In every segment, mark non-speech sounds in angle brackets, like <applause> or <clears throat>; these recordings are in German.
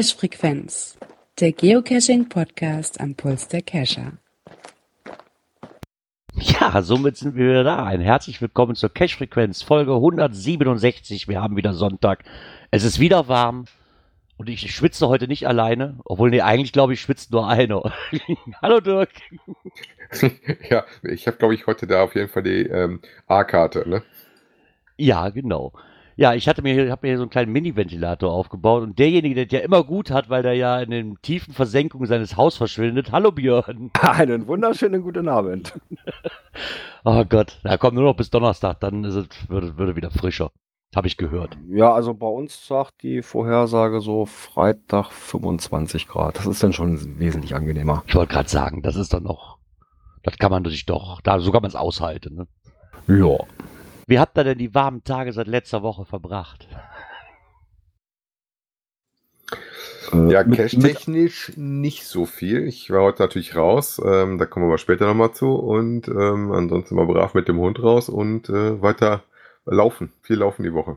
Cache Frequenz, der Geocaching Podcast am Puls der Cacher. Ja, somit sind wir wieder da. Ein herzlich willkommen zur Cache Frequenz Folge 167. Wir haben wieder Sonntag. Es ist wieder warm und ich schwitze heute nicht alleine, obwohl nee, eigentlich glaube ich schwitzt nur einer. <laughs> Hallo Dirk. <laughs> ja, ich habe glaube ich heute da auf jeden Fall die ähm, A-Karte, ne? Ja, genau. Ja, ich hatte mir, habe mir hier so einen kleinen Mini-Ventilator aufgebaut und derjenige, der der immer gut hat, weil der ja in den tiefen Versenkungen seines Hauses verschwindet. Hallo Björn. <laughs> Einen wunderschönen guten Abend. <laughs> oh Gott, da kommt nur noch bis Donnerstag, dann ist es, würde, würde wieder frischer. Habe ich gehört. Ja, also bei uns sagt die Vorhersage so Freitag 25 Grad. Das ist dann schon wesentlich angenehmer. Ich wollte gerade sagen, das ist dann noch, das kann man sich doch, da so kann man es aushalten. Ne? Ja. Wie habt ihr denn die warmen Tage seit letzter Woche verbracht? Äh, ja, cache-technisch nicht so viel. Ich war heute natürlich raus, ähm, da kommen wir aber später nochmal zu. Und ähm, ansonsten mal brav mit dem Hund raus und äh, weiter laufen. Viel laufen die Woche.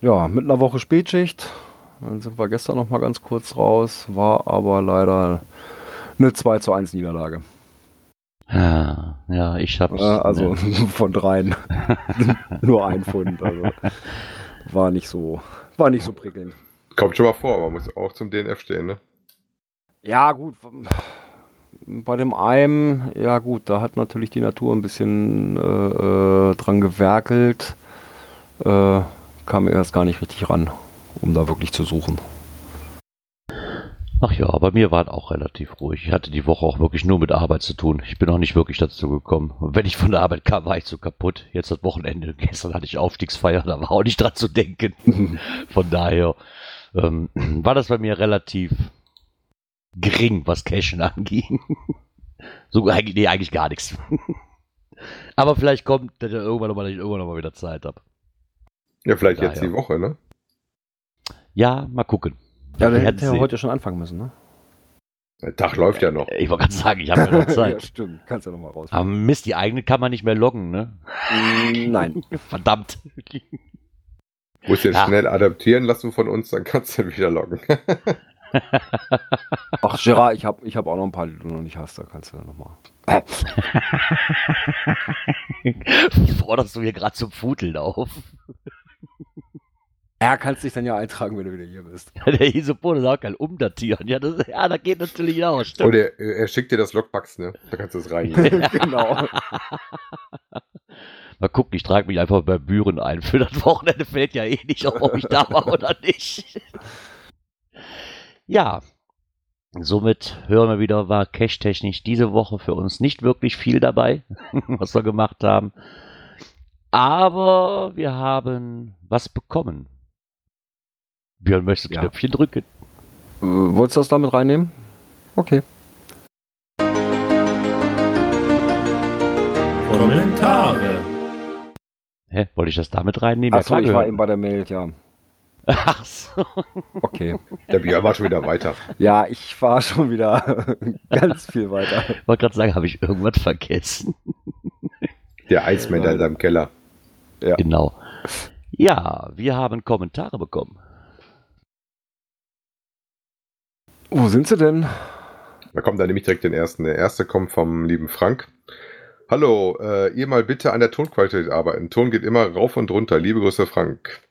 Ja, mit einer Woche Spätschicht. Dann sind wir gestern noch mal ganz kurz raus. War aber leider eine 2 zu 1 Niederlage. Ja, ja ich hab's. Ja, also ne. <laughs> von dreien <laughs> nur ein Pfund. Also war nicht so, war nicht so prickelnd. Kommt schon mal vor, man muss auch zum DNF stehen, ne? Ja, gut. Bei dem einen, ja gut, da hat natürlich die Natur ein bisschen äh, äh, dran gewerkelt. Äh, kam erst gar nicht richtig ran, um da wirklich zu suchen. Ach ja, bei mir war es auch relativ ruhig. Ich hatte die Woche auch wirklich nur mit Arbeit zu tun. Ich bin auch nicht wirklich dazu gekommen. Und wenn ich von der Arbeit kam, war ich so kaputt. Jetzt das Wochenende. <laughs> Gestern hatte ich Aufstiegsfeier, da war auch nicht dran zu denken. <laughs> von daher ähm, <clears throat> war das bei mir relativ gering, was Cashen <laughs> anging. so eigentlich, nee, eigentlich gar nichts. Aber vielleicht kommt dass ich irgendwann nochmal, irgendwann noch mal wieder Zeit habe. Ja, vielleicht jetzt die Woche, ne? Ja, mal gucken. Ja, der hätte ja heute schon anfangen müssen, ne? Der Tag läuft ja noch. Ich wollte gerade sagen, ich habe ja noch <laughs> Zeit. ja, stimmt. Kannst ja noch mal raus. Aber Mist, die eigene kann man nicht mehr loggen, ne? Mm, nein. <laughs> Verdammt. Musst du ja. schnell adaptieren lassen von uns, dann kannst du wieder loggen. <laughs> Ach, Gerard, ich habe ich hab auch noch ein paar, die du noch nicht hast, da kannst du ja nochmal. Forderst du mir gerade zum Futeln auf? Er kannst dich dann ja eintragen, wenn du wieder hier bist. Ja, der Isopone sagt halt umdatieren. Ja, das, ja, das geht natürlich auch. Stimmt. Oder er, er schickt dir das Logbox, ne? Da kannst du es reingeben. <laughs> genau. <laughs> Mal gucken, ich trage mich einfach bei Büren ein. Für das Wochenende fällt ja eh nicht auf, ob ich da war oder nicht. <laughs> Ja, somit hören wir wieder, war cache-technisch diese Woche für uns nicht wirklich viel dabei, was wir gemacht haben. Aber wir haben was bekommen. Björn möchte ja. Knöpfchen drücken. Äh, wolltest du das damit reinnehmen? Okay. Kommentare. Hä, wollte ich das damit reinnehmen? Achso, ja, ich war eben bei der Mail, ja. Ach so. Okay. Der Björn war schon wieder weiter. Ja, ich war schon wieder <laughs> ganz viel weiter. Ich wollte gerade sagen, habe ich irgendwas vergessen? Der Eismann da in seinem Keller. Ja. Genau. Ja, wir haben Kommentare bekommen. Wo sind sie denn? Da kommt dann nämlich direkt den ersten. Der erste kommt vom lieben Frank. Hallo, äh, ihr mal bitte an der Tonqualität arbeiten. Ton geht immer rauf und runter. Liebe Grüße, Frank.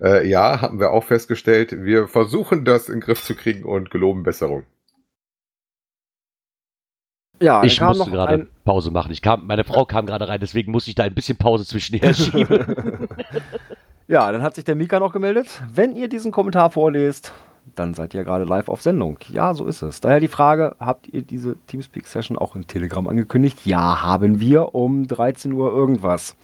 Äh, ja, haben wir auch festgestellt. Wir versuchen das in den Griff zu kriegen und geloben Besserung. Ja, ich musste gerade ein... Pause machen. Ich kam, meine Frau kam gerade rein, deswegen musste ich da ein bisschen Pause zwischenher schieben. <laughs> <laughs> ja, dann hat sich der Mika noch gemeldet. Wenn ihr diesen Kommentar vorlest, dann seid ihr gerade live auf Sendung. Ja, so ist es. Daher die Frage, habt ihr diese Teamspeak-Session auch in Telegram angekündigt? Ja, haben wir um 13 Uhr irgendwas.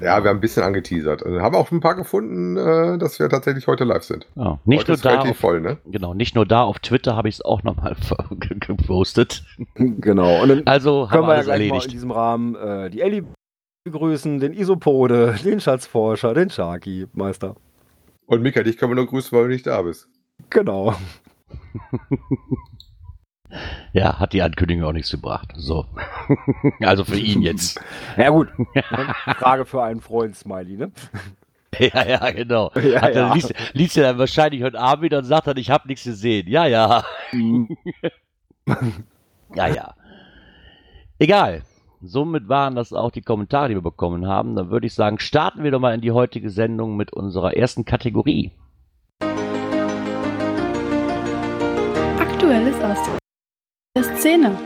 Ja, wir haben ein bisschen angeteasert. Also haben auch ein paar gefunden, äh, dass wir tatsächlich heute live sind. Ja, nicht heute nur da auf, voll, ne? Genau, nicht nur da auf Twitter habe ich es auch nochmal <laughs> gepostet. <laughs> Genau. Und dann also können wir ja gleich erledigt. mal in diesem Rahmen äh, die Ellie begrüßen, den Isopode, <laughs> den Schatzforscher, den Sharky Meister. Und Mika, dich können wir nur grüßen, weil du nicht da bist. Genau. <laughs> Ja, hat die Ankündigung auch nichts gebracht. So. <laughs> also für ihn jetzt. Ja gut. <laughs> Frage für einen Freund, Smiley, ne? Ja, ja, genau. Ja, Hat er, ja. Liest, liest er dann wahrscheinlich heute Abend wieder und sagt dann, ich habe nichts gesehen. Ja, ja. ja, ja. Egal. Somit waren das auch die Kommentare, die wir bekommen haben. Dann würde ich sagen, starten wir doch mal in die heutige Sendung mit unserer ersten Kategorie. Aktuelles aus der Szene.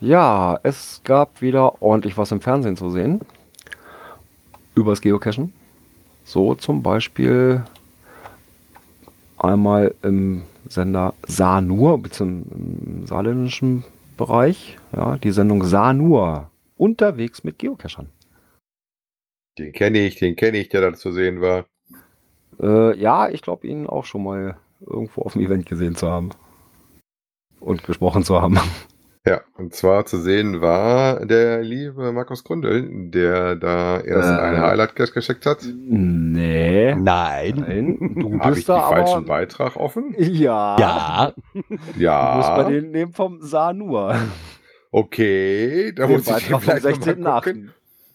Ja, es gab wieder ordentlich was im Fernsehen zu sehen. Übers Geocachen. So zum Beispiel einmal im Sender Sanur, beziehungsweise im saarländischen Bereich, ja, die Sendung Sanur. Unterwegs mit Geocachern. Den kenne ich, den kenne ich, der da zu sehen war. Äh, ja, ich glaube, ihn auch schon mal irgendwo auf dem Event gesehen zu haben. Und gesprochen zu haben. Ja, und zwar zu sehen war der liebe Markus Grundl, der da erst Äh. ein Highlight geschickt hat. Nee. Nein. Nein, du Habe ich bist den da falschen aber... Beitrag offen? Ja. Ja. Du musst bei Ja. denen nehmen vom Sanur. Okay, da Den muss ich den Beitrag vom vielleicht noch mal gucken.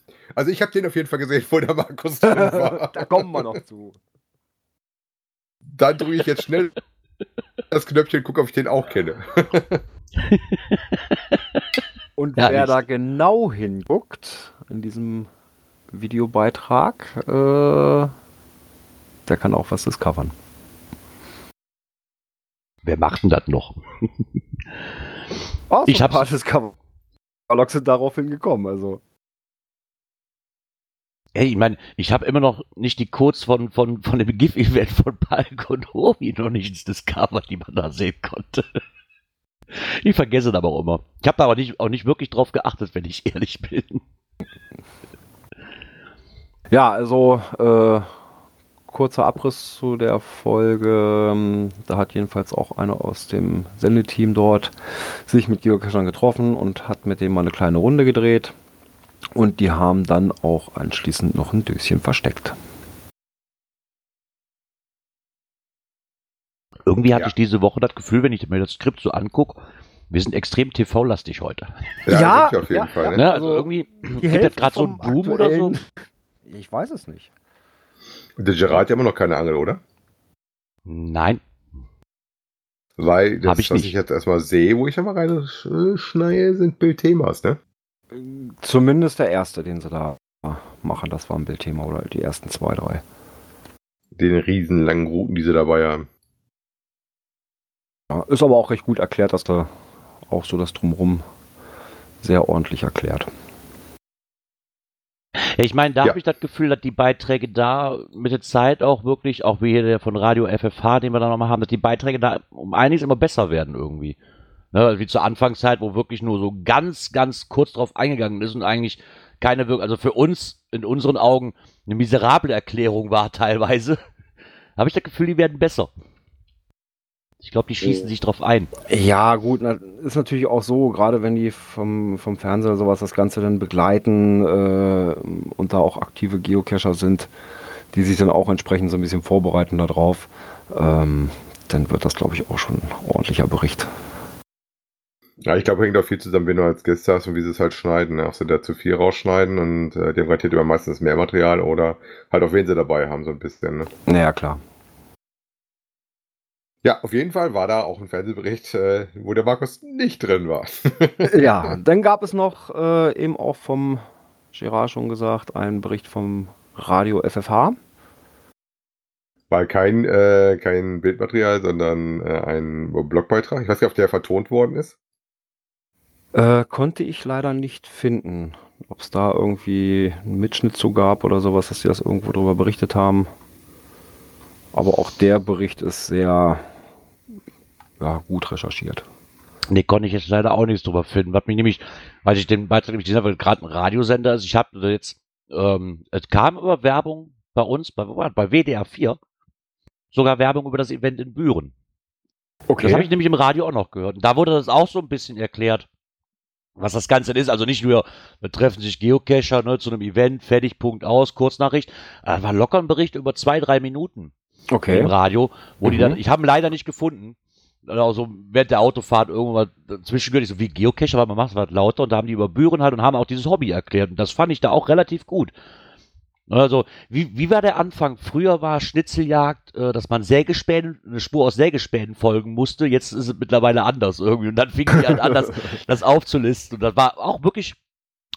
16.8. Also ich habe den auf jeden Fall gesehen, wo der Markus drin <laughs> war. da kommen wir noch zu. Dann drücke ich jetzt schnell das Knöpfchen, gucke, ob ich den auch kenne. <laughs> Und Ja, wer nicht. da genau hinguckt in diesem Videobeitrag, äh, der kann auch was discovern. Wer macht denn das noch? Oh, Ich so ein hab's- paar Discover-Logs sind daraufhin gekommen, also. Ey, ich meine, ich habe immer noch nicht die Codes von, von, von dem GIF-Event von Palk und Homi noch nicht ins Discover, die man da sehen konnte. Ich vergesse das aber auch immer. Ich habe da aber nicht, auch nicht wirklich drauf geachtet, wenn ich ehrlich bin. Ja, also äh, kurzer Abriss zu der Folge. Ähm, Da hat jedenfalls auch einer aus dem Sendeteam dort sich mit Geocachern getroffen und hat mit dem mal eine kleine Runde gedreht. Und die haben dann auch anschließend noch ein Döschen versteckt. Irgendwie hatte Ja. ich diese Woche das Gefühl, wenn ich mir das Skript so angucke, wir sind extrem TV-lastig heute. Ja, wir auf jeden Fall. Ne? Ne? Also, also irgendwie gibt das gerade so einen Boom oder so. Ich weiß es nicht. Der Gerard hat ja immer noch keine Angel, oder? Nein. Weil das, Hab ich was nicht. ich jetzt erstmal sehe, wo ich ja mal reinschneide, sind Bildthemas, ne? Zumindest der erste, den sie da machen, das war ein Bildthema oder die ersten zwei, drei. Den riesen langen Routen, die sie dabei haben. Ja, ist aber auch recht gut erklärt, dass da auch so das Drumrum sehr ordentlich erklärt. Ja, ich meine, da Ja. habe ich das Gefühl, dass die Beiträge da mit der Zeit auch wirklich, auch wie hier der von Radio FFH, den wir da nochmal haben, dass die Beiträge da um einiges immer besser werden irgendwie. Ne, wie zur Anfangszeit, wo wirklich nur so ganz, ganz kurz drauf eingegangen ist und eigentlich keine Wirkung, also für uns in unseren Augen eine miserable Erklärung war <laughs> teilweise, habe ich das Gefühl, die werden besser. Ich glaube, die schießen sich drauf ein. Ja, gut, ist natürlich auch so, gerade wenn die vom, vom Fernseher sowas das Ganze dann begleiten äh, und da auch aktive Geocacher sind, die sich dann auch entsprechend so ein bisschen vorbereiten darauf, ähm, dann wird das, glaube ich, auch schon ein ordentlicher Bericht. Ja, ich glaube, hängt auch viel zusammen, wenn du als Gäste hast und wie sie es halt schneiden. Ne? Ob sie da zu viel rausschneiden und äh, dem garantiert immer meistens mehr Material oder halt auch wen sie dabei haben, so ein bisschen. Ne? Naja, klar. Ja, auf jeden Fall war da auch ein Fernsehbericht, äh, wo der Markus nicht drin war. <laughs> Ja, dann gab es noch äh, eben auch vom Gerard schon gesagt, einen Bericht vom Radio FFH. War kein, äh, kein Bildmaterial, sondern äh, ein Blogbeitrag. Ich weiß nicht, ob der vertont worden ist. Äh, konnte ich leider nicht finden. Ob es da irgendwie einen Mitschnitt zu gab oder sowas, dass sie das irgendwo drüber berichtet haben. Aber auch der Bericht ist sehr ja, gut recherchiert. Nee, konnte ich jetzt leider auch nichts drüber finden. Was mich nämlich, weil ich den Beitrag nämlich gesehen habe, gerade ein Radiosender ist, ich habe jetzt, ähm, es kam über Werbung bei uns, bei, bei WDR 4, sogar Werbung über das Event in Büren. Das habe ich nämlich im Radio auch noch gehört. Und da wurde das auch so ein bisschen erklärt, was das Ganze ist. Also nicht nur, da treffen sich Geocacher ne, zu einem Event, fertig, Punkt aus, Kurznachricht. Äh, war locker ein Bericht über zwei, drei Minuten im Okay. Radio, wo die Mhm. dann, ich habe ihn leider nicht gefunden. Also während der Autofahrt irgendwann zwischendurch so wie Geocacher, weil man macht es halt lauter und da haben die über Büren halt und haben auch dieses Hobby erklärt und das fand ich da auch relativ gut. Also, wie, wie war der Anfang? Früher war Schnitzeljagd, äh, dass man Sägespänen, eine Spur aus Sägespänen folgen musste. Jetzt ist es mittlerweile anders irgendwie. Und dann fing die halt an, das, <laughs> das aufzulisten. Und das war auch wirklich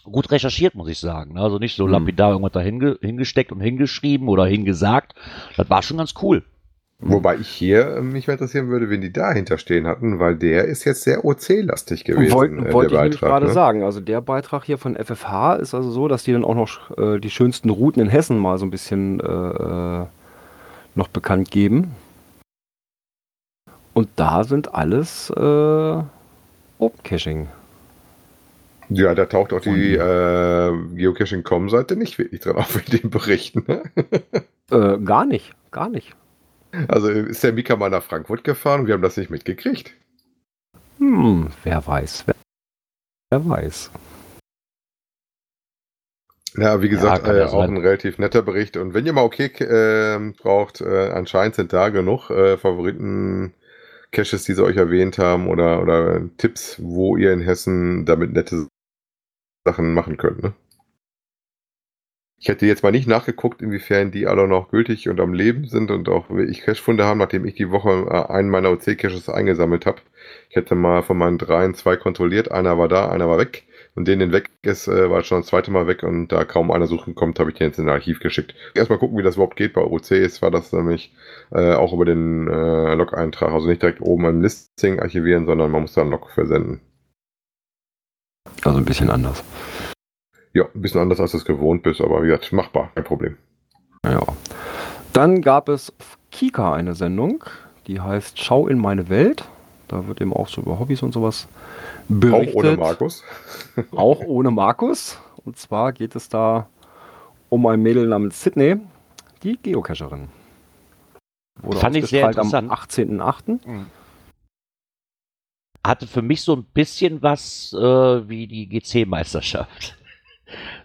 gut recherchiert, muss ich sagen. ne? Also nicht so Hm. lapidar irgendwas da hinge, hingesteckt und hingeschrieben oder hingesagt. Das war schon ganz cool. Wobei ich hier äh, mich interessieren würde, wen die dahinter stehen hatten, weil der ist jetzt sehr OC-lastig gewesen. Wollt- äh, Wollte ich nämlich gerade ne? sagen. Also der Beitrag hier von FFH ist also so, dass die dann auch noch äh, die schönsten Routen in Hessen mal so ein bisschen äh, äh, noch bekannt geben. Und da sind alles äh, Open-Caching. Ja, da taucht auch die äh, Geocaching.com-Seite nicht wirklich dran auf in den Berichten. Ne? Äh, gar nicht, gar nicht. Also ist der Mika mal nach Frankfurt gefahren und wir haben das nicht mitgekriegt. Hm, wer weiß. Wer, wer weiß. Ja, wie gesagt, kann äh, ja auch ein relativ netter Bericht. Und wenn ihr mal okay äh, braucht, äh, anscheinend sind da genug äh, Favoriten-Caches, die sie euch erwähnt haben oder, oder Tipps, wo ihr in Hessen damit nette Sachen machen könnt. Ne? Ich hätte jetzt mal nicht nachgeguckt, inwiefern die alle noch gültig und am Leben sind und auch ich Cache-Funde haben, nachdem ich die Woche äh, einen meiner OC-Caches eingesammelt habe. Ich hätte mal von meinen dreien zwei kontrolliert. Einer war da, einer war weg. Und den, den weg ist, äh, war schon das zweite Mal weg und da kaum einer suchen kommt, habe ich den jetzt in ein Archiv geschickt. Erstmal gucken, wie das überhaupt geht. Bei OCs war das nämlich äh, auch über den äh, Log-Eintrag. Also nicht direkt oben im Listing archivieren, sondern man muss da einen Log versenden. Also ein bisschen anders. Ja, ein bisschen anders, als du es gewohnt bist, aber wie gesagt, machbar, kein Problem. Ja. Dann gab es auf Kika eine Sendung, die heißt Schau in meine Welt. Da wird eben auch so über Hobbys und sowas berichtet. Auch ohne Markus. <laughs> Auch ohne Markus. Und zwar geht es da um ein Mädel namens Sydney, die Geocacherin. Wurde Fand ich sehr interessant. am 18.08. Hatte für mich so ein bisschen was äh, wie die GC-Meisterschaft.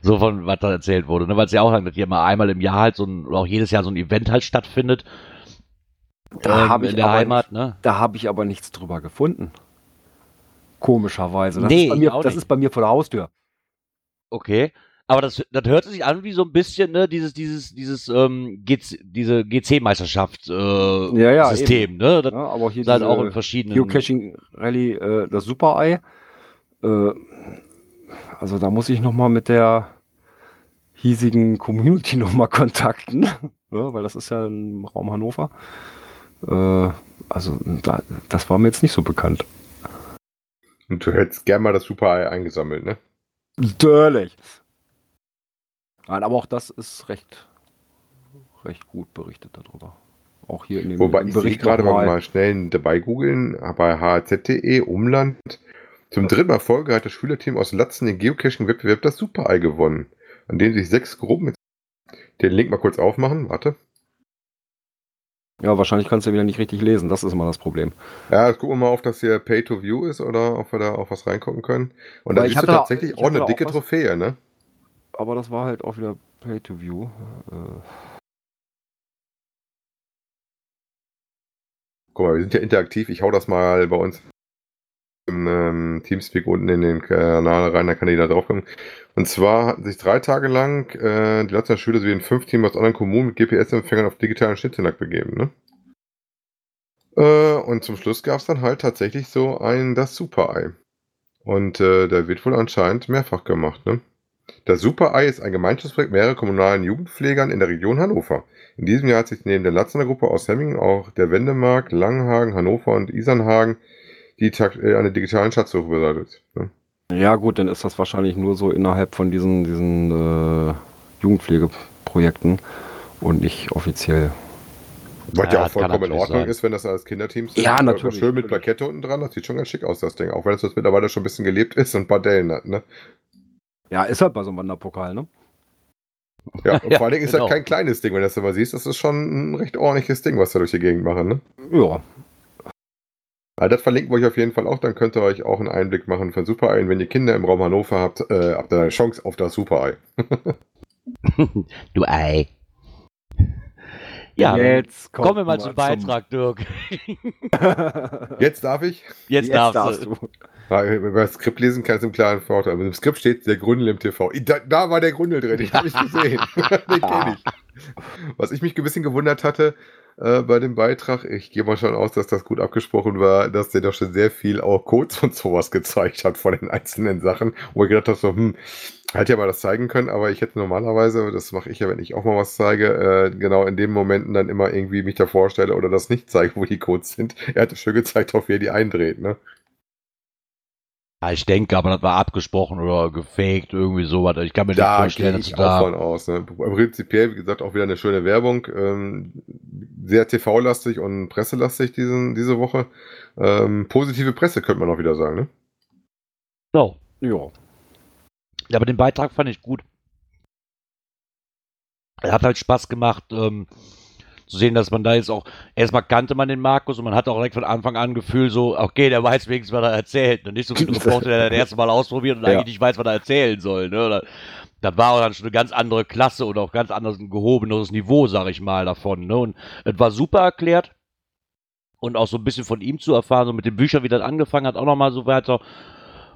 So von was da erzählt wurde, ne? weil es ja auch halt hier mal einmal im Jahr halt so ein, oder auch jedes Jahr so ein Event halt stattfindet. Da ähm, habe ich in der aber Heimat, ne? Da habe ich aber nichts drüber gefunden. Komischerweise. Das, Nee, ist, bei mir, das nicht. ist bei mir vor der Haustür. Okay. Aber das, das hört sich an wie so ein bisschen, ne, dieses, dieses, dieses, ähm, GC, diese GC-Meisterschaft, äh, Ja, ja, System, ne? Das Ja, aber hier halt auch in verschiedenen. Geocaching Rally, äh, das Super-Ei. Äh, also da muss ich nochmal mit der hiesigen Community <laughs> nochmal kontakten, ja, <laughs> weil das ist ja im Raum Hannover. Äh, also da, das war mir jetzt nicht so bekannt. Und du hättest gern mal das Super-Ei eingesammelt, ne? Natürlich. Nein, aber auch das ist recht, recht gut berichtet darüber. Auch hier in dem Wobei im ich Bericht gerade nochmal- mal schnell dabei googeln, bei hz.de Umland. Zum dritten Mal Folge hat das Schülerteam aus Latzen den Geocaching-Wettbewerb das Super-Ei gewonnen, an dem sich sechs Gruppen mit den Link mal kurz aufmachen, warte. Ja, wahrscheinlich kannst du wieder nicht richtig lesen. Das ist immer das Problem. Ja, jetzt gucken wir mal, ob das hier Pay-to-View ist oder ob wir da auch was reingucken können. Und da siehst du hatte- tatsächlich ich auch eine auch dicke was- Trophäe, ne? Aber das war halt auch wieder Pay-to-View. Äh, Guck mal, wir sind ja interaktiv. Ich hau das mal bei uns im ähm, Teamspeak unten in den Kanal rein, da kann jeder draufkommen. Und zwar hatten sich drei Tage lang äh, die Latzer Schüler sowie ein Fünf-Team aus anderen Kommunen mit GPS-Empfängern auf digitalen Schnitzeljagd begeben, ne? Äh, und zum Schluss gab es dann halt tatsächlich so ein das Super-Ei. Und äh, der wird wohl anscheinend mehrfach gemacht, ne? Das Super-Ei ist ein Gemeinschaftsprojekt mehrerer kommunalen Jugendpflegern in der Region Hannover. In diesem Jahr hat sich neben der Latzener Gruppe aus Hemmingen auch der Wendemark, Langenhagen, Hannover und Isernhagen die äh, eine digitalen Schatzsuche beseitigt. Ne? ja, gut, dann ist das wahrscheinlich nur so innerhalb von diesen, diesen äh, Jugendpflegeprojekten und nicht offiziell. Was Ja, ja, auch das vollkommen in natürlich Ordnung sein. ist, wenn das als Kinderteams Ja, Aber natürlich, Schön mit. Plakette unten dran, das sieht schon ganz schick aus, das Ding. Auch wenn es jetzt mittlerweile schon ein bisschen gelebt ist und ein paar Dellen hat, ne? Ja, ist halt bei so einem Wanderpokal, ne? Ja, <laughs> und Ja, vor allen Dingen ist genau. das kein kleines Ding, wenn du das immer siehst. Das ist schon ein recht ordentliches Ding, was da durch die Gegend machen, ne? Ja. Also das verlinken wir euch auf jeden Fall auch, dann könnt ihr euch auch einen Einblick machen für Super-Ei. Und wenn ihr Kinder im Raum Hannover habt, äh, habt ihr eine Chance auf das Super-Ei. <laughs> du Ei. Ja, Jetzt kommen wir mal zum Beitrag, Dirk. <laughs> Jetzt darf ich? Jetzt, Jetzt darfst, darfst du. du. Ja, Über das Skript lesen kann es im klaren Vorteil. Aber im Skript steht der Gründel im TV. Da, da war der Gründel drin, den habe ich <laughs> gesehen. den kenne ich. Was ich mich ein bisschen gewundert hatte äh, bei dem Beitrag, ich gehe mal schon aus, dass das gut abgesprochen war, dass der doch schon sehr viel auch Codes und sowas gezeigt hat von den einzelnen Sachen, wo ich gedacht habe, so, hm, hätte ja mal das zeigen können, aber ich hätte normalerweise, das mache ich ja, wenn ich auch mal was zeige, äh, genau in den Momenten dann immer irgendwie mich da vorstelle oder das nicht zeige, wo die Codes sind. <laughs> Er hatte schön gezeigt, auf wie er die eindreht, ne? Ja, ich denke, aber das war abgesprochen oder gefaked, irgendwie sowas. Ich kann mir nicht Da gehe vorstellen, dass ich da. aus. Ne? Prinzipiell, wie gesagt, auch wieder eine schöne Werbung. Ähm, sehr TV-lastig und presselastig diesen, diese Woche. Ähm, positive Presse könnte man auch wieder sagen. Ne? So. Ja. Ja, aber den Beitrag fand ich gut. Er hat halt Spaß gemacht, ähm, zu sehen, dass man da jetzt auch, erstmal kannte man den Markus und man hat auch direkt von Anfang an Gefühl so, okay, der weiß wenigstens, was er erzählt. Und nicht so wie ein Reporter, der das erste Mal ausprobiert und Ja. eigentlich nicht weiß, was er erzählen soll. Ne? Oder, das war dann schon eine ganz andere Klasse und auch ganz anderes, ein gehobeneres Niveau, sag ich mal, davon. Ne? Und es war super erklärt. Und auch so ein bisschen von ihm zu erfahren, so mit den Büchern, wie das angefangen hat, auch nochmal so weiter.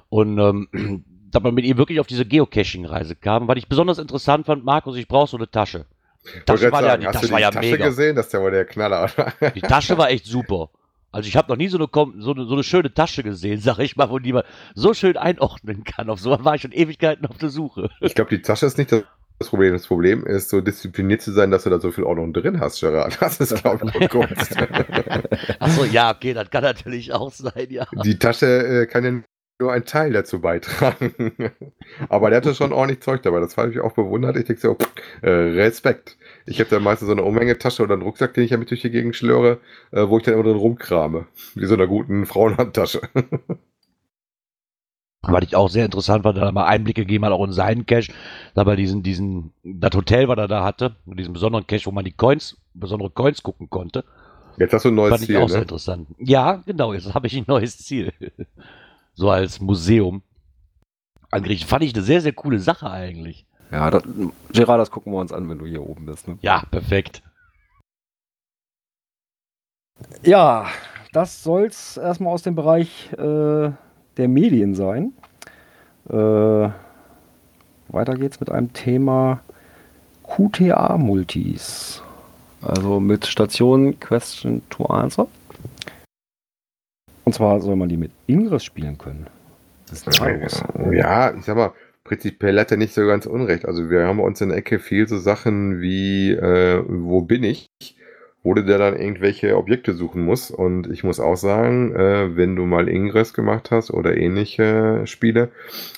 Und ähm, <clears throat> dass man mit ihm wirklich auf diese Geocaching-Reise kam. Was ich besonders interessant fand, Markus, ich brauche so eine Tasche. Die Tasche war ja, sagen, die hast Tasche du war die ja Tasche mega. gesehen? Das ist ja wohl der Knaller. Die Tasche war echt super. Also ich habe noch nie so eine, so, eine, so eine schöne Tasche gesehen, <laughs> sag ich mal, wo die man so schön einordnen kann. Auf sowas war ich schon Ewigkeiten auf der Suche. ich glaube, die Tasche ist nicht das das Problem. Das Problem ist, so diszipliniert zu sein, dass du da so viel Ordnung drin hast, Gerard. <laughs> Das ist, glaube ich, Kunst. <laughs> Achso, ja, okay, das kann natürlich auch sein, ja. Die Tasche äh, kann ja nur einen Teil dazu beitragen. Aber der hatte schon ordentlich Zeug dabei. Das habe ich auch bewundert. Ich denke so, pff, äh, Respekt. Ich habe da meistens so eine Umhängetasche oder einen Rucksack, den ich ja mit durch die Gegend schlöre, äh, wo ich dann immer drin rumkrame. Wie so einer guten Frauenhandtasche. <laughs> Was ich auch sehr interessant fand, da mal Einblicke gegeben hat, auch in seinen Cache, da bei diesen, diesen, das Hotel, was er da hatte, mit diesem besonderen Cache, wo man die Coins, besondere Coins gucken konnte, Jetzt hast du ein neues fand ich Ziel, auch sehr ne? interessant. Ja, genau, jetzt habe ich ein neues Ziel. <laughs> so als Museum angerichtet. Fand ich eine sehr, sehr coole Sache eigentlich. Ja, das, Gerard, das gucken wir uns an, wenn du hier oben bist. Ne? Ja, perfekt. Ja, das soll's erstmal aus dem Bereich äh, der Medien sein. Äh, weiter geht's mit einem Thema QTA-Multis. Also mit Station Question to Answer. Und zwar soll man die mit Ingress spielen können. Das ist Virus. Ja, ich sag mal, prinzipiell hat er nicht so ganz unrecht. Also wir haben uns in der Ecke viel so Sachen wie, äh, wo bin ich? Wo du da dann irgendwelche Objekte suchen musst. Und ich muss auch sagen, äh, wenn du mal Ingress gemacht hast oder ähnliche Spiele,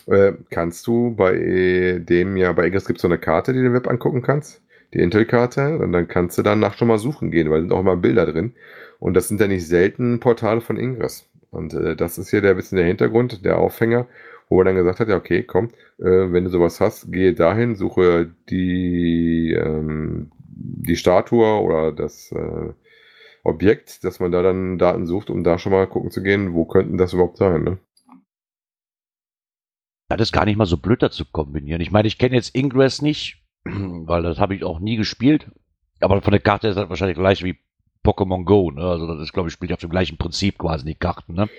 äh, kannst du bei dem ja, bei Ingress gibt es so eine Karte, die du im Web angucken kannst. Die Intel-Karte. Und dann kannst du danach schon mal suchen gehen, weil sind auch immer Bilder drin. Und das sind ja nicht selten Portale von Ingress. Und äh, das ist hier der bisschen der Hintergrund, der Aufhänger, wo er dann gesagt hat, ja, okay, komm, äh, wenn du sowas hast, gehe dahin, suche die, ähm, die Statue oder das äh, Objekt, dass man da dann Daten sucht, um da schon mal gucken zu gehen, wo könnten das überhaupt sein, ne? Das ist gar nicht mal so blöd dazu kombinieren. Ich meine, ich kenne jetzt Ingress nicht, <clears throat> weil das habe ich auch nie gespielt. Aber von der Karte ist das wahrscheinlich gleich wie Pokémon Go, ne? Also das ist, glaube ich, spielt auf dem gleichen Prinzip quasi die Karten, ne?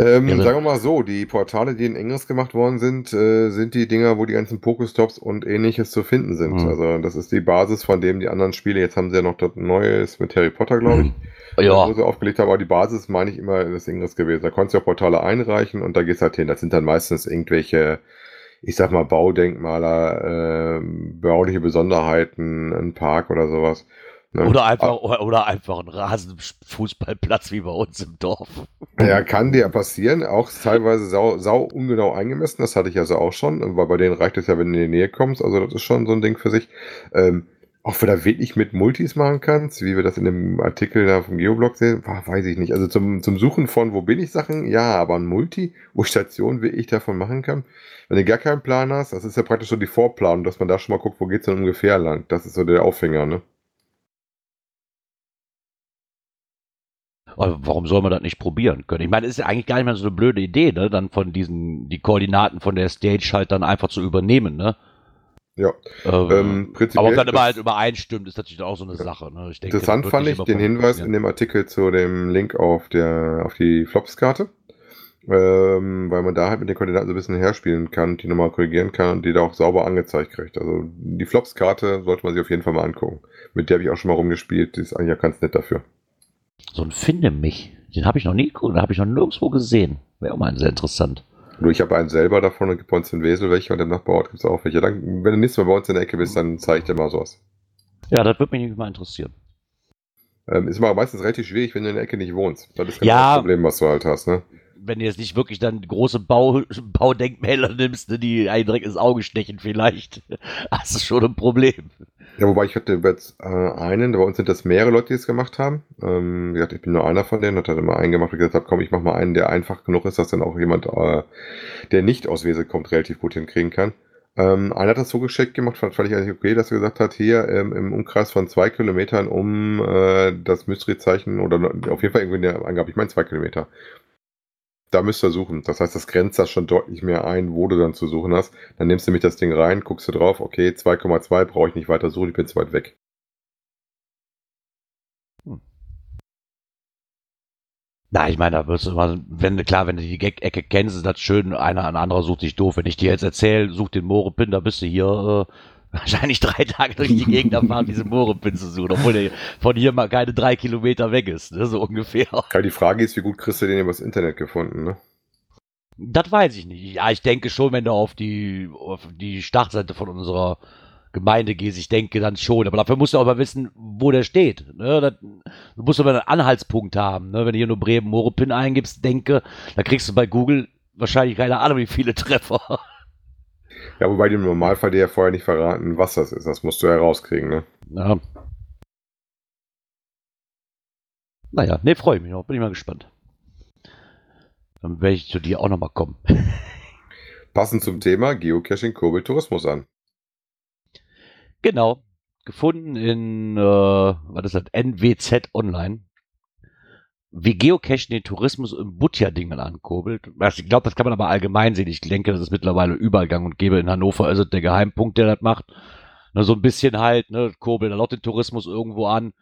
Ähm, Ja, so- sagen wir mal so, die Portale, die in Ingress gemacht worden sind, äh, sind die Dinger, wo die ganzen Pokestops und ähnliches zu finden sind. Mhm. Also das ist die Basis, von dem die anderen Spiele, jetzt haben sie ja noch das Neues mit Harry Potter, glaube ich, Ja, wo sie aufgelegt haben, aber die Basis, meine ich, immer das Ingress gewesen. Da konntest du ja Portale einreichen und da gehst halt hin. Das sind dann meistens irgendwelche, ich sag mal, Baudenkmaler, ähm, bauliche Besonderheiten, ein Park oder sowas. Ne? oder einfach, oder, oder einfach ein Rasenfußballplatz wie bei uns im Dorf. Ja, kann dir passieren. Auch teilweise sau, sau ungenau eingemessen. Das hatte ich also auch schon. Weil bei denen reicht es ja, wenn du in die Nähe kommst. Also das ist schon so ein Ding für sich. Ähm, ob du da wirklich mit Multis machen kannst, wie wir das in dem Artikel da vom Geoblog sehen, weiß ich nicht. Also zum, zum Suchen von wo bin ich Sachen, ja, aber ein Multi, wo Station wirklich davon machen kann. Wenn du gar keinen Plan hast, das ist ja praktisch so die Vorplanung, dass man da schon mal guckt, wo geht's denn ungefähr lang. Das ist so der Aufhänger, ne? Aber warum soll man das nicht probieren können? Ich meine, es ist ja eigentlich gar nicht mehr so eine blöde Idee, ne? Dann von diesen, die Koordinaten von der Stage halt dann einfach zu übernehmen, ne? Ja. Äh, Ähm, prinzipiell aber ob dann immer halt übereinstimmt, ist natürlich auch so eine Sache. Ne? Ich denke, Interessant fand ich den Hinweis in dem Artikel zu dem Link auf, der, auf die Flops-Karte, ähm, weil man da halt mit den Koordinaten so ein bisschen herspielen kann, die nochmal korrigieren kann und die da auch sauber angezeigt kriegt. Also die Flops-Karte sollte man sich auf jeden Fall mal angucken. Mit der habe ich auch schon mal rumgespielt, die ist eigentlich ja ganz nett dafür. So ein Finde mich, den habe ich noch nie geguckt, den habe ich noch nirgendwo gesehen. Wäre auch mal sehr interessant. Nur ich habe einen selber davon und gibt bei uns in Wesel welche und im Nachbarort gibt es auch welche. Dann, wenn du nächstes Mal bei uns in der Ecke bist, dann zeige ich dir mal sowas. Ja, das würde mich mal interessieren. Ähm, ist aber meistens relativ schwierig, wenn du in der Ecke nicht wohnst. Das ist Ja. das Problem, was du halt hast, ne? Wenn du jetzt nicht wirklich dann große Bau, <laughs> Baudenkmäler nimmst, ne, die einen direkt ins Auge stechen vielleicht, <laughs> hast du schon ein Problem. Ja, wobei ich hatte jetzt äh, einen, bei uns sind das mehrere Leute, die es gemacht haben. Ähm, wie gesagt, ich bin nur einer von denen, hat dann immer einen gemacht und gesagt habe, komm, ich mach mal einen, der einfach genug ist, dass dann auch jemand, äh, der nicht aus Wesel kommt, relativ gut hinkriegen kann. Ähm, einer hat das so geschickt gemacht, fand, fand ich eigentlich okay, dass er gesagt hat, hier ähm, im Umkreis von zwei Kilometern um äh, das Mystery-Zeichen oder auf jeden Fall irgendwie eine Angabe, ich meine zwei Kilometer. Da müsst ihr suchen. Das heißt, das grenzt das schon deutlich mehr ein, wo du dann zu suchen hast. Dann nimmst du nämlich das Ding rein, guckst du drauf, okay, 2,2 brauche ich nicht weiter suchen, ich bin zu weit weg. Na, ich meine, da wirst du immer, wenn klar, wenn du die Ecke kennst, ist das schön, einer ein anderer sucht dich doof. Wenn ich dir jetzt erzähle, such den Mohrepin, da bist du hier äh, <laughs> wahrscheinlich drei Tage durch die Gegend am fahren, diese Mohrepin zu suchen, obwohl der von hier mal keine drei Kilometer weg ist, ne, so ungefähr. Die Frage ist, wie gut kriegst du den übers Internet gefunden, ne? Das weiß ich nicht. Ja, ich denke schon, wenn du auf die, auf die Startseite von unserer Gemeinde gehst, ich denke dann schon. Aber dafür musst du auch mal wissen, wo der steht. Ne? Das, du musst aber einen Anhaltspunkt haben. Ne? Wenn du hier nur Bremen Morepin eingibst, denke, da kriegst du bei Google wahrscheinlich keine Ahnung, wie viele Treffer. Ja, wobei die im Normalfall dir ja vorher nicht verraten, was das ist. Das musst du ja rauskriegen, ne? Ja. Naja, ne, freue ich mich noch. Bin ich mal gespannt. Dann werde ich zu dir auch nochmal kommen. <laughs> Passend zum Thema Geocaching kurbelt Tourismus an. Genau. Gefunden in, äh, was ist das, NWZ Online. Wie Geocachen den Tourismus im Butja-Dingen ankurbelt. Also ich glaube, das kann man aber allgemein sehen. Ich denke, das ist mittlerweile überall gang und gäbe. In Hannover ist es der Geheimpunkt, der das macht. Ne, so ein bisschen halt, ne, kurbelt dann auch den Tourismus irgendwo an.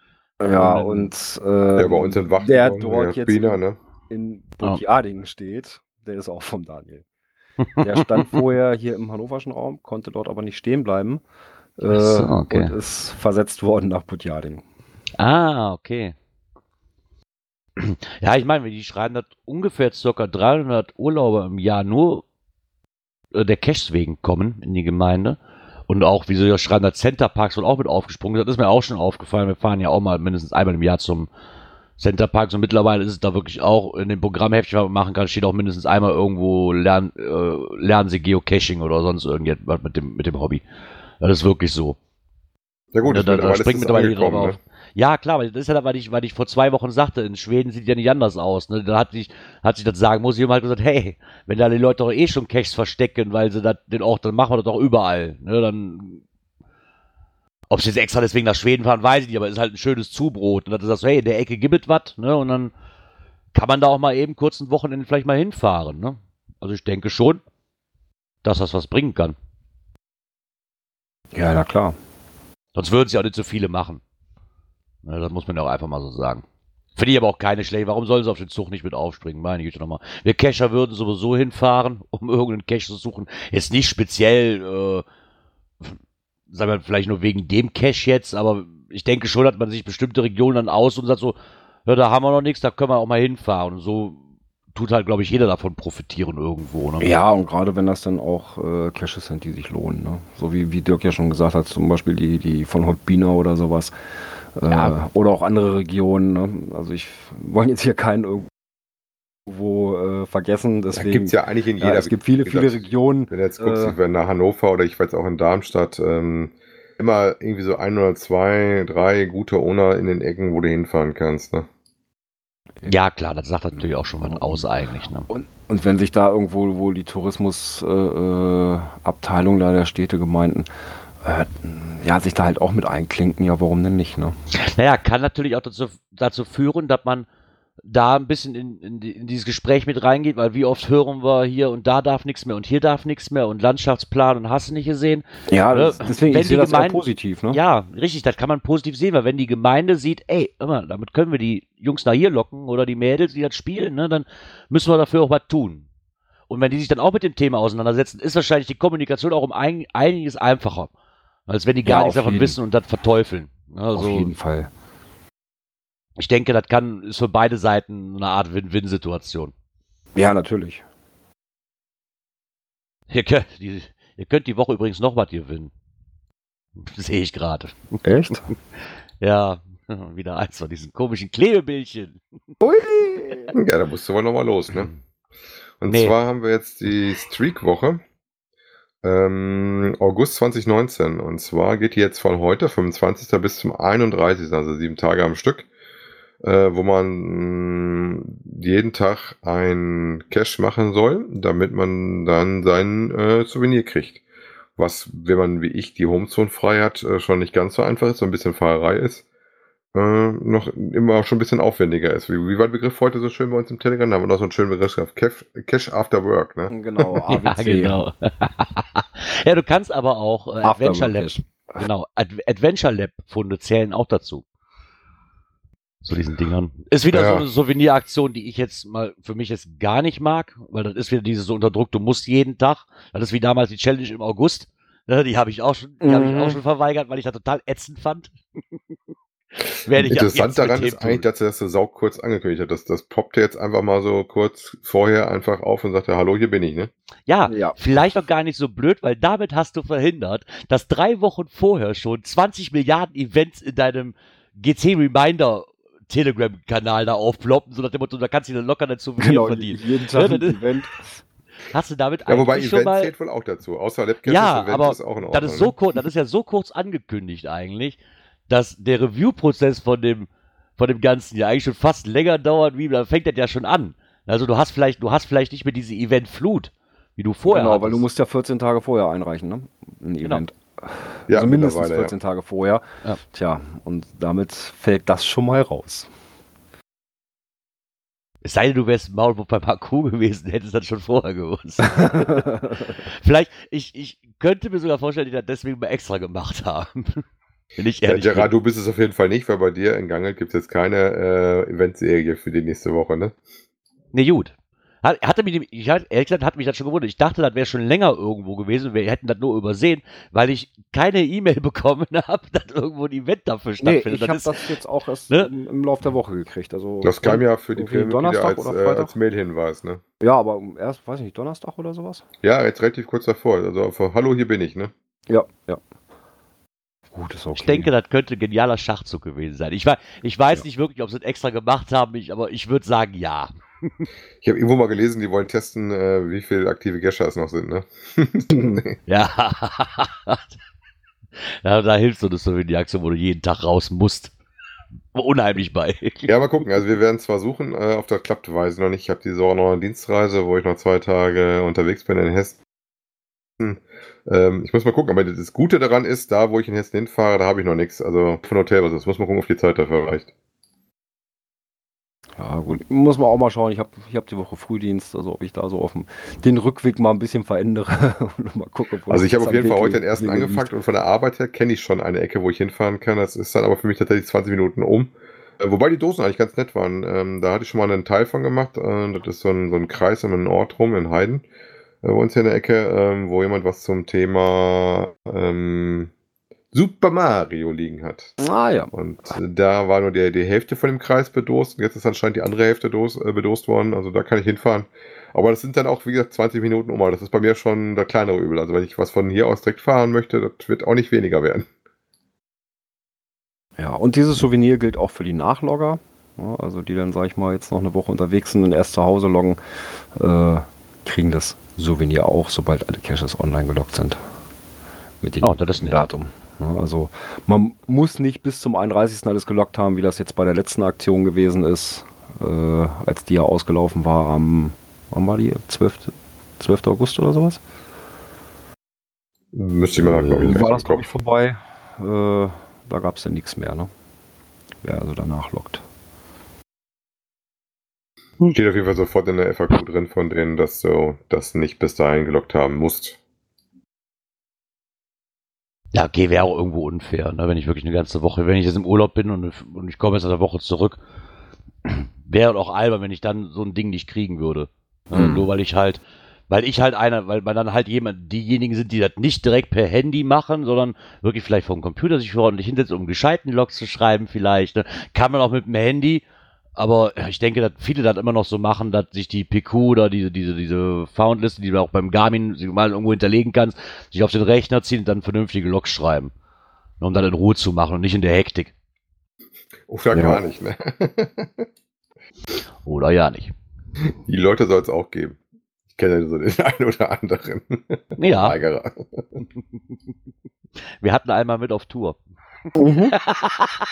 Ja, Ähm, und äh, Ja, bei uns in der dort jetzt Biener, ne? in Burgiadingen steht, der ist auch vom Daniel. Der stand <laughs> vorher hier im hannoverschen Raum, konnte dort aber nicht stehen bleiben äh, so, okay. und ist versetzt worden nach Burgiadingen. Ah, okay. <clears throat> Ja, ich meine, die schreiben, dass ungefähr circa 300 Urlauber im Jahr nur äh, der Caches wegen kommen in die Gemeinde. Und auch, wie sie ja schreiben, dass Centerparks wohl auch mit aufgesprungen sind. Das ist mir auch schon aufgefallen. Wir fahren ja auch mal mindestens einmal im Jahr zum Centerparks und mittlerweile ist es da wirklich auch in dem Programmheftchen, was man machen kann, steht auch mindestens einmal irgendwo, lernen, äh, lernen Sie Geocaching oder sonst irgendetwas mit dem, mit dem Hobby. Das ist wirklich so. Ja gut, da- da ist springt mittlerweile angekommen, drauf. Ja, klar, aber das ist ja das, was ich, was ich vor zwei Wochen sagte. In Schweden sieht ja nicht anders aus. Ne? Da hat sich, hat sich das sagen muss, jemand halt gesagt, hey, wenn da die Leute doch eh schon Caches verstecken, weil sie das, den Ort, dann machen wir das doch überall. Ne? Dann, ob sie jetzt extra deswegen nach Schweden fahren, weiß ich nicht, aber es ist halt ein schönes Zubrot. Und dann sagst du, hey, in der Ecke gibt es was, ne? Und dann kann man da auch mal eben kurz ein Wochenende vielleicht mal hinfahren, ne? Also ich denke schon, dass das was bringen kann. Ja, na klar. Sonst würden ja auch nicht so viele machen. Das muss man ja auch einfach mal so sagen. Finde ich aber auch keine schlecht. Warum sollen sie auf den Zug nicht mit aufspringen? Meine Güte nochmal. Wir Cacher würden sowieso hinfahren, <laughs> um irgendeinen Cache zu suchen. Jetzt nicht speziell, äh, sagen wir vielleicht nur wegen dem Cache jetzt, aber ich denke schon, dass man sich bestimmte Regionen dann aus und sagt so, ja, da haben wir noch nichts, da können wir auch mal hinfahren. Und so tut halt, glaube ich, jeder davon profitieren irgendwo. Ne? Ja, und gerade wenn das dann auch äh, Caches sind, die sich lohnen. Ne? So wie, wie Dirk ja schon gesagt hat, zum Beispiel die, die von Hotbina oder sowas. Äh, Ja. Oder auch andere Regionen. Ne? Also ich wollte jetzt hier keinen irgendwo äh, vergessen. Da Deswegen, gibt es ja eigentlich in ja, jeder. es gibt viele, viele Regionen. Wenn du jetzt guckst, Äh, ich war nach Hannover oder ich jetzt auch in Darmstadt, ähm, immer irgendwie so ein oder zwei, drei gute Owner in den Ecken, wo du hinfahren kannst. Ne? Ja, klar, das sagt natürlich auch schon was aus eigentlich. Ne? Und, und wenn sich da irgendwo wohl die Tourismusabteilung äh, Abteilung da der Städtegemeinden äh, ja, sich da halt auch mit einklinken, ja, warum denn nicht, ne? Naja, kann natürlich auch dazu, dazu führen, dass man da ein bisschen in, in, in, dieses Gespräch mit reingeht, weil wie oft hören wir hier und da darf nichts mehr und hier darf nichts mehr und Landschaftsplan und hast du nicht gesehen. Ja, Ne? das, deswegen Wenn ich sehe das Gemeinde- positiv, ne? Ja, richtig, das kann man positiv sehen, weil wenn die Gemeinde sieht, ey, immer, damit können wir die Jungs nach hier locken oder die Mädels, die das spielen, ne, dann müssen wir dafür auch was tun. Und wenn die sich dann auch mit dem Thema auseinandersetzen, ist wahrscheinlich die Kommunikation auch um ein, einiges einfacher, als wenn die gar Ja, nichts auf davon jeden. wissen und das verteufeln. Auf Also, jeden Fall. ich denke, das kann, ist für beide Seiten eine Art Win-Win-Situation. Ja, natürlich. Ihr könnt, die, ihr könnt die Woche übrigens noch was gewinnen. <laughs> Sehe ich gerade. Echt? <laughs> Ja, <laughs> wieder eins von diesen komischen Klebebildchen. Ui. Ja, da musst du aber nochmal los, ne? <clears throat> Und Nee. zwar haben wir jetzt die Streak-Woche. Ähm, August 2019. Und zwar geht die jetzt von heute, 25. bis zum 31. Also sieben Tage am Stück. Äh, wo man mh, jeden Tag ein Cash machen soll, damit man dann sein äh, Souvenir kriegt. Was, wenn man wie ich die Homezone frei hat, äh, schon nicht ganz so einfach ist, so ein bisschen Fahrerei ist äh, noch immer schon ein bisschen aufwendiger ist. Wie, wie war der Begriff heute so schön bei uns im Telegram? Da haben wir noch so einen schönen Begriff gehabt. Cash, After Work, ne? Genau, <laughs> AWC. Ja, genau. <laughs> ja, du kannst aber auch äh, Adventure Lab, Cash. genau, Ad Adventure Lab Funde zählen auch dazu. Zu diesen Dingern. Ist wieder Ja. so eine Souveniraktion, die ich jetzt mal für mich jetzt gar nicht mag, weil das ist wieder dieses so unter Druck, du musst jeden Tag. Das ist wie damals die Challenge im August. Ne, die habe ich auch schon, die habe ich Mhm. auch schon verweigert, weil ich das total ätzend fand. <laughs> Werde ich Interessant daran ist eigentlich, dass er das so sau kurz angekündigt hat. Das, das poppte jetzt einfach mal so kurz vorher einfach auf und sagte, hallo, hier bin ich, ne? Ja, Ja. vielleicht auch gar nicht so blöd, weil damit hast du verhindert, dass drei Wochen vorher schon 20 Milliarden Events in deinem GC Reminder Telegram-Kanal da aufploppen, so nach dem Motto, da kannst du dir locker dazu Genau, verdienen. jeden Tag Ja, ein Event. Hast du damit Ja, wobei eigentlich Event schon mal... zählt wohl auch dazu. Außer Labcaches Ja, Event aber ist auch in Ordnung. das ist, so ne? kurz, das ist ja so kurz angekündigt eigentlich, dass der Review-Prozess von dem, von dem Ganzen ja eigentlich schon fast länger dauert, wie, da fängt das ja schon an. Also du hast vielleicht, du hast vielleicht nicht mehr diese Event-Flut, wie du vorher genau, hattest. weil du musst ja 14 Tage vorher einreichen, ne? Ein Genau. Event. Ja, also mindestens mittlerweile, 14 Tage vorher. Ja. Tja, und damit fällt das schon mal raus. Es sei denn, du wärst Maulwurf beim Parcours <laughs> gewesen, hättest das schon vorher gewusst. <laughs> Vielleicht, ich, ich könnte mir sogar vorstellen, die das deswegen mal extra gemacht haben. Wenn ich Ja, ehrlich Gerard, bin. du bist es auf jeden Fall nicht, weil bei dir in Gangel gibt es jetzt keine äh, Eventserie für die nächste Woche, ne? Nee, gut. Hat, hatte mich, ich, hat- ehrlich gesagt, hat mich das schon gewundert. Ich dachte, das wäre schon länger irgendwo gewesen. Wir hätten das nur übersehen, weil ich keine E-Mail <laughs> bekommen habe, dass irgendwo ein Event dafür nee, stattfindet. ich habe das jetzt auch erst ne? im, im Laufe der Woche gekriegt. Also Das kam ja für die Filmmitglieder Donnerstag als, oder äh, Freitag? als Mail-Hinweis, ne? Ja, aber erst, weiß ich nicht, Donnerstag oder sowas? Ja, jetzt relativ kurz davor. Also auf, Hallo, hier bin ich, ne? Ja, ja. Gut, ist okay. Ich denke, das könnte ein genialer Schachzug gewesen sein. Ich, ich weiß Ja. nicht wirklich, ob sie es extra gemacht haben, ich, aber ich würde sagen, ja. Ich habe irgendwo mal gelesen, die wollen testen, äh, wie viele aktive Gescher es noch sind, ne? <laughs> Ja. <laughs> ja da hilft so eine Souvenir-Aktion, wo du jeden Tag raus musst. Unheimlich bei. Ja, mal gucken. Also wir werden zwar suchen, äh, auf das klappt weiß noch nicht. Ich habe diese Woche noch eine Dienstreise, wo ich noch zwei Tage unterwegs bin in Hessen. Ähm, ich muss mal gucken, aber das Gute daran ist, da wo ich in Hessen hinfahre, da habe ich noch nichts. Also von Hotel was ist. Muss mal gucken, ob die Zeit dafür reicht. Ja, gut. Muss man auch mal schauen. Ich habe ich hab die Woche Frühdienst, also ob ich da so auf dem, den Rückweg mal ein bisschen verändere. <laughs> und mal gucken, wo Also das ich habe auf jeden Fall heute den ersten angefangen und von der Arbeit her kenne ich schon eine Ecke, wo ich hinfahren kann. Das ist dann aber für mich tatsächlich 20 Minuten um. Äh, Wobei die Dosen eigentlich ganz nett waren. Ähm, da hatte ich schon mal einen Teil von gemacht. Äh, das ist so ein, so ein Kreis um einen Ort rum in Heiden. Äh, bei uns hier in der Ecke, ähm, wo jemand was zum Thema ähm, Super Mario liegen hat. Ah ja. Und äh, da war nur die, die Hälfte von dem Kreis bedost. Und jetzt ist anscheinend die andere Hälfte dos, äh, bedost worden. Also da kann ich hinfahren. Aber das sind dann auch, wie gesagt, 20 Minuten um. Das ist bei mir schon der kleinere Übel. Also wenn ich was von hier aus direkt fahren möchte, das wird auch nicht weniger werden. Ja, und dieses Souvenir gilt auch für die Nachlogger. Ja, also die dann, sag ich mal, jetzt noch eine Woche unterwegs sind und erst zu Hause loggen, äh, kriegen das Souvenir auch, sobald alle Caches online geloggt sind. Mit dem Oh, das ist nett. Datum. Ja, also man muss nicht bis zum 31. alles gelockt haben, wie das jetzt bei der letzten Aktion gewesen ist, äh, als die ja ausgelaufen war am, wann war die? 12. 12. August oder sowas? Müsste ich mal glaube ich, Äh, war das, glaube ich, vorbei. Äh, da gab es dann nichts mehr, ne? Wer also danach lockt. Steht auf jeden Fall sofort in der FAQ drin von denen, dass du das nicht bis dahin gelockt haben musst. Ja, okay, wäre auch irgendwo unfair, ne, wenn ich wirklich eine ganze Woche, wenn ich jetzt im Urlaub bin und, und ich komme jetzt in der Woche zurück, <clears throat> wäre auch albern, wenn ich dann so ein Ding nicht kriegen würde. Ne, Hm. Nur weil ich halt, weil ich halt einer, weil man dann halt jemand, diejenigen sind, die das nicht direkt per Handy machen, sondern wirklich vielleicht vom Computer sich ordentlich hinsetzen, um gescheiten Log zu schreiben vielleicht. Ne. Kann man auch mit dem Handy, aber ich denke, dass viele das immer noch so machen, dass sich die PQ oder diese, diese, diese Foundliste, die du auch beim Garmin mal irgendwo hinterlegen kannst, sich auf den Rechner ziehen und dann vernünftige Logs schreiben. Um dann in Ruhe zu machen und nicht in der Hektik. Oder Ja. gar nicht, ne? <laughs> Oder ja nicht. Die Leute soll es auch geben. Ich kenne so den <laughs> einen oder anderen. Ja, Weigerer. wir hatten einmal mit auf Tour. Mhm.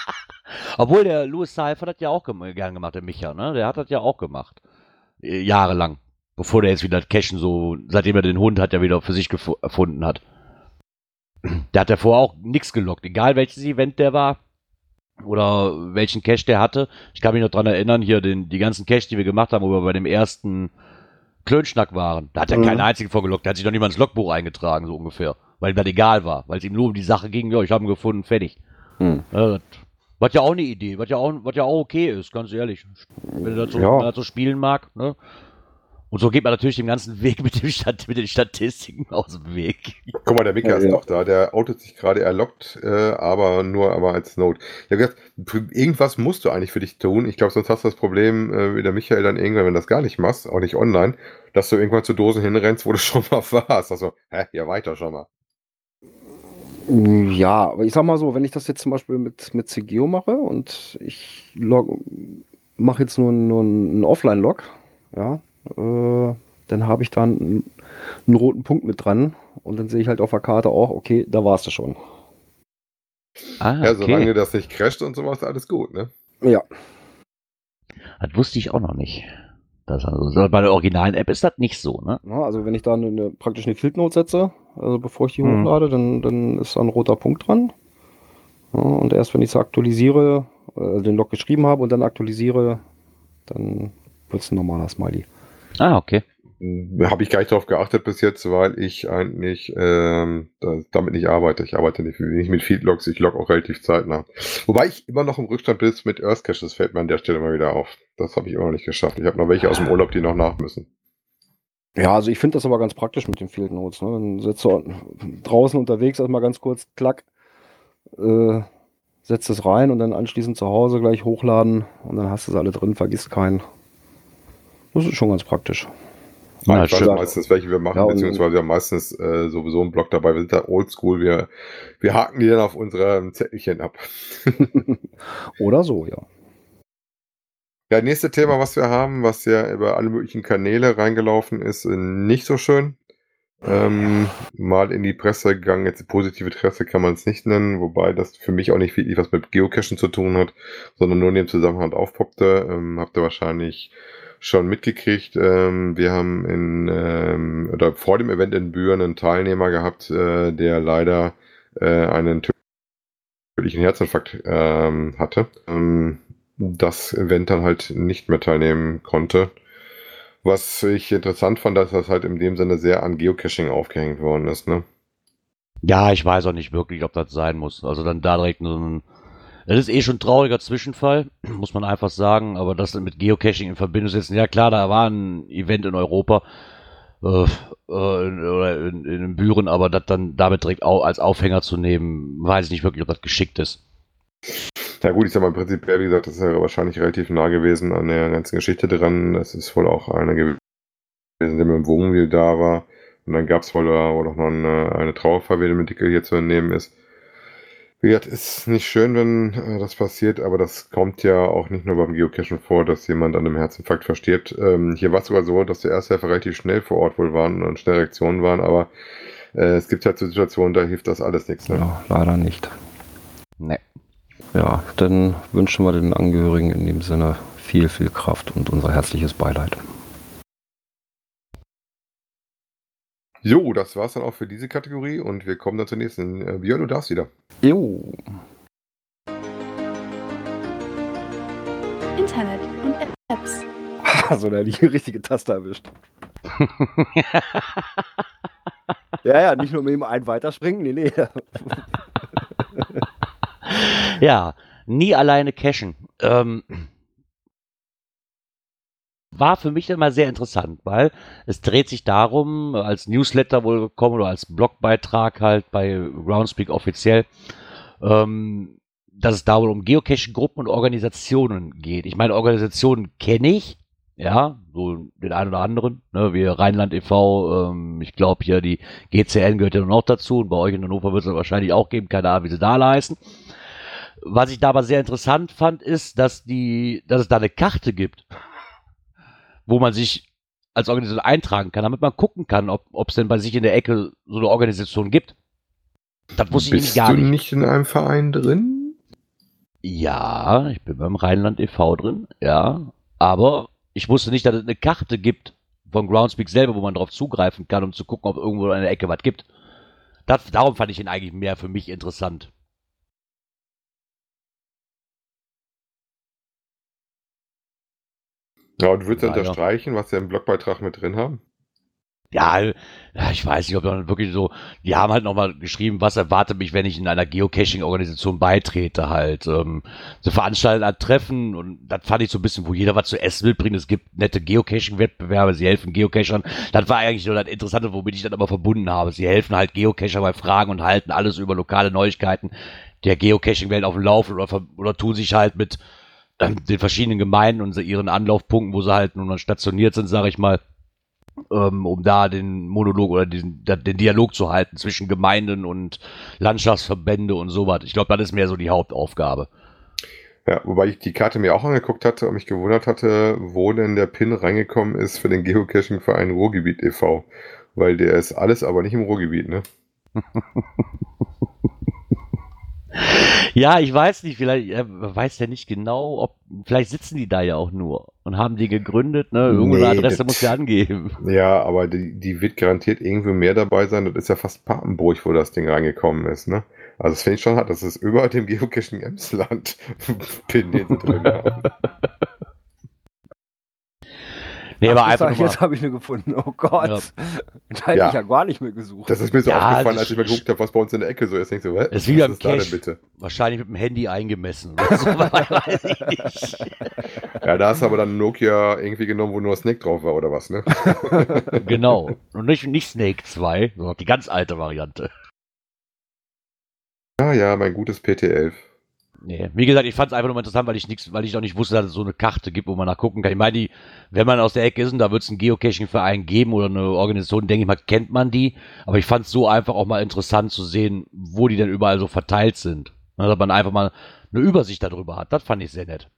<laughs> Obwohl der Louis Seifert hat ja auch gern gemacht, der Micha, ne? Der hat das ja auch gemacht. Äh, jahrelang. Bevor der jetzt wieder das Cashen so, seitdem er den Hund hat, ja wieder für sich erfunden hat. Der hat ja vorher auch nichts gelockt, egal welches Event der war oder welchen Cache der hatte. Ich kann mich noch dran erinnern, hier den, die ganzen Cache, die wir gemacht haben, wo wir bei dem ersten Klönschnack waren. Da hat er Mhm. keinen einzigen vorgelockt, der hat sich noch mal ins Logbuch eingetragen, so ungefähr. Weil ihm das egal war, weil es ihm nur um die Sache ging, ja, ich habe ihn gefunden, fertig. Hm. Ja, was ja auch eine Idee, was ja auch, was ja auch okay ist, ganz ehrlich. Wenn er so, Ja. er so spielen mag, ne? Und so geht man natürlich den ganzen Weg mit, dem Stat mit den Statistiken aus dem Weg. Guck mal, der Mika Ja, ist ja. doch da. Der outet sich gerade, er lockt, äh, aber nur aber als Note. Ich gesagt, irgendwas musst du eigentlich für dich tun. Ich glaube, sonst hast du das Problem, äh, wie der Michael dann irgendwann, wenn du das gar nicht machst, auch nicht online, dass du irgendwann zu Dosen hinrennst, wo du <laughs> schon mal warst. Also, hä, ja, weiter schon mal. Ja, aber ich sag mal so, wenn ich das jetzt zum Beispiel mit, mit CGO mache und ich log, mache jetzt nur, nur einen Offline-Log, ja, äh, dann habe ich dann einen, einen roten Punkt mit dran und dann sehe ich halt auf der Karte auch, okay, da warst du schon. Ah, Ja, solange das nicht crasht und sowas, alles gut, ne? Ja, Das wusste ich auch noch nicht. Das also, bei der originalen App ist das nicht so, ne? Ja, also wenn ich da eine, eine, praktisch eine Field Note setze, also bevor ich die Mhm. hochlade, dann, dann ist da ein roter Punkt dran. Ja, und erst wenn ich es aktualisiere, äh, den Log geschrieben habe und dann aktualisiere, dann wird es ein normaler Smiley. Ah, okay. Habe ich gar nicht darauf geachtet bis jetzt, weil ich eigentlich ähm, da, damit nicht arbeite. Ich arbeite nicht, nicht mit Feedlogs, ich log auch relativ zeitnah. Wobei ich immer noch im Rückstand bin mit Earth Cache, das fällt mir an der Stelle mal wieder auf. Das habe ich immer noch nicht geschafft. Ich habe noch welche aus dem Urlaub, die noch nach müssen. Ja, also ich finde das aber ganz praktisch mit den Field Notes. Ne? Dann setzt du draußen unterwegs erstmal ganz kurz, klack, äh, setzt es rein und dann anschließend zu Hause gleich hochladen und dann hast du es alle drin, vergisst keinen. Das ist schon ganz praktisch. Ja, ich weiß meistens, welche wir machen, Ja, beziehungsweise wir haben meistens äh, sowieso einen Blog dabei. Wir sind da oldschool, wir, wir haken die dann auf unserem Zettelchen ab. <laughs> Oder so, ja. Ja, nächste Thema, was wir haben, was ja über alle möglichen Kanäle reingelaufen ist, äh, nicht so schön. Ähm, mal in die Presse gegangen, jetzt positive Presse kann man es nicht nennen, wobei das für mich auch nicht wirklich was mit Geocachen zu tun hat, sondern nur in dem Zusammenhang aufpoppte. Ähm, habt ihr wahrscheinlich schon mitgekriegt. Ähm, wir haben in ähm, oder vor dem Event in Büren einen Teilnehmer gehabt, äh, der leider äh, einen tödlichen Herzinfarkt ähm, hatte. Ähm, das Event dann halt nicht mehr teilnehmen konnte. Was ich interessant fand, dass das halt in dem Sinne sehr an Geocaching aufgehängt worden ist, ne? Ja, ich weiß auch nicht wirklich, ob das sein muss. Also dann da direkt so ein. Das ist eh schon ein trauriger Zwischenfall, <clears throat> muss man einfach sagen. Aber das mit Geocaching in Verbindung setzen, ja klar, da war ein Event in Europa äh, äh, oder in, in Büren, aber das dann damit direkt als Aufhänger zu nehmen, weiß ich nicht wirklich, ob das geschickt ist. Ja gut, ich sag mal prinzipiell, wie gesagt, das ist ja wahrscheinlich relativ nah gewesen an der ganzen Geschichte dran. Das ist wohl auch einer gewesen, der mit dem Wohnmobil da war. Und dann gab es wohl, da wohl auch noch eine, eine Trauerfeier, wie dem Artikel hier zu entnehmen ist. Wie gesagt, ist nicht schön, wenn äh, das passiert, aber das kommt ja auch nicht nur beim Geocachen vor, dass jemand an einem Herzinfarkt verstirbt. Ähm, hier war es sogar so, dass die Ersthelfer relativ schnell vor Ort wohl waren und schnell Reaktionen waren, aber äh, es gibt halt so Situationen, da hilft das alles nichts. Ne? Ja, leider nicht. Ne. Ja, dann wünschen wir den Angehörigen in dem Sinne viel, viel Kraft und unser herzliches Beileid. Jo, das war's dann auch für diese Kategorie und wir kommen dann zur nächsten. Äh, Björn, du darfst wieder. Jo. Internet und Apps. <laughs> Also da die richtige Taste erwischt. <laughs> ja, ja, nicht nur mit dem einen weiterspringen, nee, nee. <laughs> Ja, nie alleine cashen. Ähm, war für mich immer sehr interessant, weil es dreht sich darum, als Newsletter wohl gekommen oder als Blogbeitrag halt bei Groundspeak offiziell, ähm, dass es da wohl um Geocaching-Gruppen und Organisationen geht. Ich meine, Organisationen kenne ich, ja, so den einen oder anderen, ne, wie Rheinland e.V., ähm, ich glaube hier die GCN gehört ja noch dazu und bei euch in Hannover wird es wahrscheinlich auch geben, keine Ahnung, wie sie da leisten. Was ich da aber sehr interessant fand, ist, dass die, dass es da eine Karte gibt, wo man sich als Organisation eintragen kann, damit man gucken kann, ob es denn bei sich in der Ecke so eine Organisation gibt. Das wusste ich nämlich Bist gar du nicht. nicht in einem Verein drin? Ja, ich bin beim Rheinland e.V. drin, ja. Aber ich wusste nicht, dass es eine Karte gibt von Groundspeak selber, wo man drauf zugreifen kann, um zu gucken, ob irgendwo in der Ecke was gibt. Das, darum fand ich ihn eigentlich mehr für mich interessant. Ja, und du würdest ja. unterstreichen, was wir im Blogbeitrag mit drin haben? Ja, ich weiß nicht, ob dann wirklich so, die haben halt nochmal geschrieben, was erwartet mich, wenn ich in einer Geocaching-Organisation beitrete halt. Ähm, sie veranstalten ein Treffen und das fand ich so ein bisschen, wo jeder was zu essen mitbringt. Es gibt nette Geocaching-Wettbewerbe, sie helfen Geocachern. Das war eigentlich nur das Interessante, womit ich das aber verbunden habe. Sie helfen halt Geocacher bei Fragen und halten alles über lokale Neuigkeiten der Geocaching-Welt auf dem Lauf oder, oder tun sich halt mit den verschiedenen Gemeinden und ihren Anlaufpunkten, wo sie halt nun mal stationiert sind, sage ich mal, ähm, um da den Monolog oder den, den Dialog zu halten zwischen Gemeinden und Landschaftsverbände und sowas. Ich glaube, das ist mehr so die Hauptaufgabe. Ja, wobei ich die Karte mir auch angeguckt hatte und mich gewundert hatte, wo denn der Pin reingekommen ist für den Geocaching-Verein Ruhrgebiet e.V. Weil der ist alles, aber nicht im Ruhrgebiet, ne? <laughs> Ja, ich weiß nicht, vielleicht äh, weiß der nicht genau, ob vielleicht sitzen die da ja auch nur und haben die gegründet, ne? Irgendeine Nee, Adresse das- muss ja angeben. Ja, aber die, die wird garantiert irgendwie mehr dabei sein. Das ist ja fast Papenburg, wo das Ding reingekommen ist, ne? Also das finde ich schon hart. Das ist über dem Geocaching Emsland Pin, <laughs> drin haben. <laughs> Nee, aber Ach, einfach jetzt nur jetzt habe ich eine gefunden. Oh Gott. Ja. Da hätte Ja. ich ja gar nicht mehr gesucht. Das ist mir so Ja, aufgefallen, das als ich mal geguckt habe, was bei uns in der Ecke so ist. Ich denk so, was ist wie beim ist da denn Cache. bitte? wahrscheinlich mit dem Handy eingemessen oder so, <laughs> weiß ich nicht. Ja, da hast du aber dann Nokia irgendwie genommen, wo nur Snake drauf war oder was, ne? <laughs> <laughs> Genau. Und nicht, nicht Snake 2, sondern die ganz alte Variante. Ja, ja, mein gutes PT11. Nee, wie gesagt, ich fand es einfach nur interessant, weil ich nichts, weil ich auch nicht wusste, dass es so eine Karte gibt, wo man nachgucken kann. Ich meine, die, wenn man aus der Ecke ist und da wird es einen Geocaching-Verein geben oder eine Organisation, denke ich mal, kennt man die. Aber ich fand es so einfach auch mal interessant zu sehen, wo die denn überall so verteilt sind. Dass man einfach mal eine Übersicht darüber hat. Das fand ich sehr nett.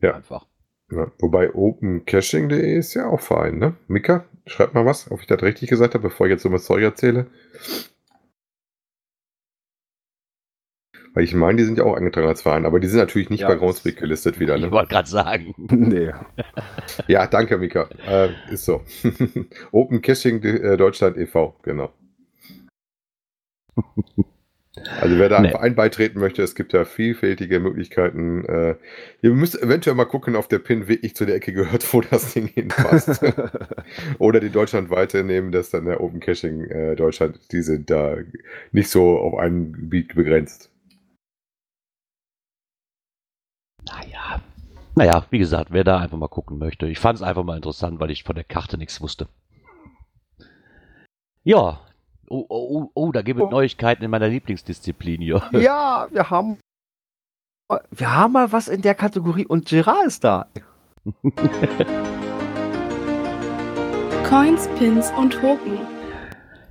Ja. Einfach. Ja, wobei opencaching.de ist ja auch Verein, ne? Mika, schreib mal was, ob ich das richtig gesagt habe, bevor ich jetzt so was Zeug erzähle. Weil ich meine, die sind ja auch eingetragen als Verein, aber die sind natürlich nicht Ja, bei Groundspeak gelistet wieder, Ich ne? wollte gerade sagen. <laughs> nee. Ja, danke, Mika. Äh, ist so. <laughs> Open Caching äh, Deutschland e.V., genau. Also wer da Nee. Verein beitreten möchte, es gibt ja vielfältige Möglichkeiten. Äh, ihr müsst eventuell mal gucken, ob der Pin wirklich zu der Ecke gehört, wo das Ding hinpasst. <laughs> Oder die deutschlandweite nehmen, das dann der Open Caching äh, Deutschland, die sind da nicht so auf ein Gebiet begrenzt. Naja. Naja, wie gesagt, wer da einfach mal gucken möchte. Ich fand es einfach mal interessant, weil ich von der Karte nichts wusste. Ja. Oh, oh, oh, oh, da gibt es Oh. Neuigkeiten in meiner Lieblingsdisziplin hier. <laughs> ja, wir haben. Wir haben mal was in der Kategorie und Gerard ist da. <laughs> Coins, Pins und Token.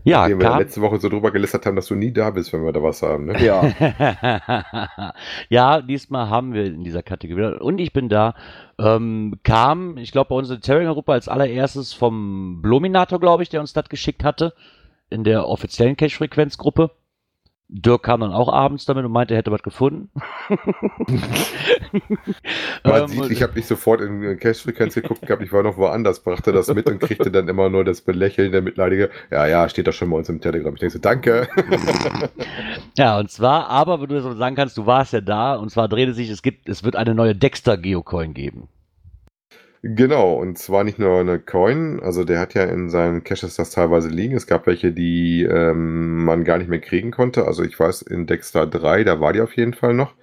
Ja, Nachdem wir kam, letzte Woche so drüber gelästert haben, dass du nie da bist, wenn wir da was haben. Ne? Ja. <laughs> ja, diesmal haben wir in dieser Kategorie. Und ich bin da. Ähm, kam, ich glaube, bei uns in der Terringer-Gruppe als allererstes vom Bluminator, glaube ich, der uns das geschickt hatte. In der offiziellen Cache-Frequenz-Gruppe. Dirk kam dann auch abends damit und meinte, er hätte was gefunden. <laughs> Man Ähm, sieht, ich habe nicht sofort in Cache-Frequenz geguckt gehabt, ich war noch woanders, brachte das mit und kriegte dann immer nur das Belächeln der Mitleidige. Ja, ja, steht doch schon bei uns im Telegram. Ich denke so, danke. <laughs> Ja, und zwar, aber, wenn du so sagen kannst, du warst ja da, und zwar drehte sich, es gibt, es wird eine neue Dexter Geocoin geben. Genau, und zwar nicht nur eine Coin, also der hat ja in seinen Caches das teilweise liegen. Es gab welche, die ähm, man gar nicht mehr kriegen konnte. Also ich weiß, in Dexter 3, da war die auf jeden Fall noch.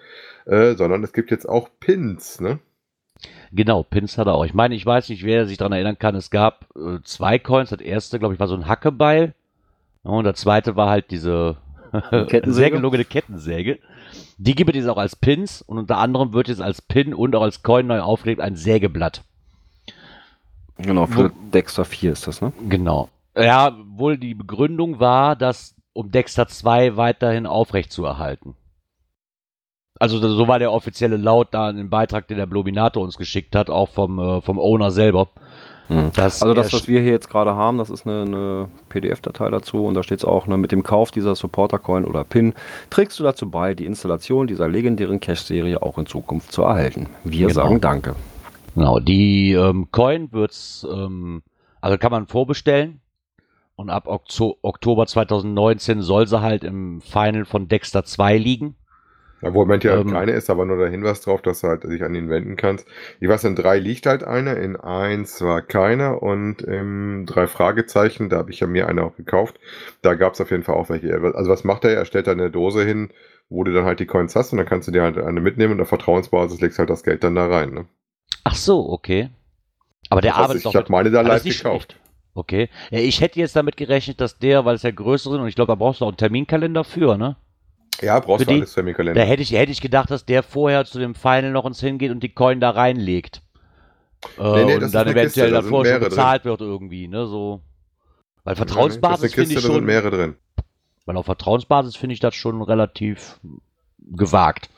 Äh, sondern es gibt jetzt auch Pins, ne? Genau, Pins hat er auch. Ich meine, ich weiß nicht, wer sich daran erinnern kann. Es gab äh, zwei Coins. Das erste, glaube ich, war so ein Hackebeil. Und der zweite war halt diese <laughs> Kettensäge? sehr gelungene Kettensäge. Die gibt es jetzt auch als Pins und unter anderem wird jetzt als Pin und auch als Coin neu aufgelegt ein Sägeblatt. Genau, für Dexter 4 ist das, ne? Genau. Ja, wohl die Begründung war, dass um Dexter 2 weiterhin aufrecht zu erhalten. Also so war der offizielle Laut da in dem Beitrag, den der Blobinator uns geschickt hat, auch vom, äh, vom Owner selber. Dass Also das, was wir hier jetzt gerade haben, das ist eine, eine PDF-Datei dazu und da steht es auch, ne, mit dem Kauf dieser Supporter-Coin oder PIN trägst du dazu bei, die Installation dieser legendären Cache-Serie auch in Zukunft zu erhalten. Wir Genau. sagen Danke. Genau, die ähm, Coin wird's, ähm, also kann man vorbestellen. Und ab Oktober 2019 soll sie halt im Final von Dexter 2 liegen. Ja, wo im Moment ja Ähm, keine ist, aber nur der Hinweis drauf, dass du halt dich an ihn wenden kannst. Ich weiß, in drei liegt halt eine, in eins war keiner und im drei Fragezeichen, da habe ich ja mir eine auch gekauft. Da gab es auf jeden Fall auch welche. Also was macht er? Er stellt da eine Dose hin, wo du dann halt die Coins hast und dann kannst du dir halt eine mitnehmen und auf Vertrauensbasis legst halt das Geld dann da rein. Ne? Ach so, okay. Aber der Das arbeitet ich doch habe mit- meine da live ist gekauft. schlecht. Okay. Ja, ich hätte jetzt damit gerechnet, dass der, weil es ja größer sind und ich glaube, da brauchst du auch einen Terminkalender für, ne? Ja, brauchst Für du die- alles für den Kalender. Da hätte ich, hätte ich gedacht, dass der vorher zu dem Final noch uns hingeht und die Coin da reinlegt. Äh, Nee, nee, das und ist dann eventuell da davor schon bezahlt wird irgendwie, ne? So. Weil ist Vertrauensbasis finde ich da sind schon. mehrere drin. Weil auf Vertrauensbasis finde ich das schon relativ gewagt.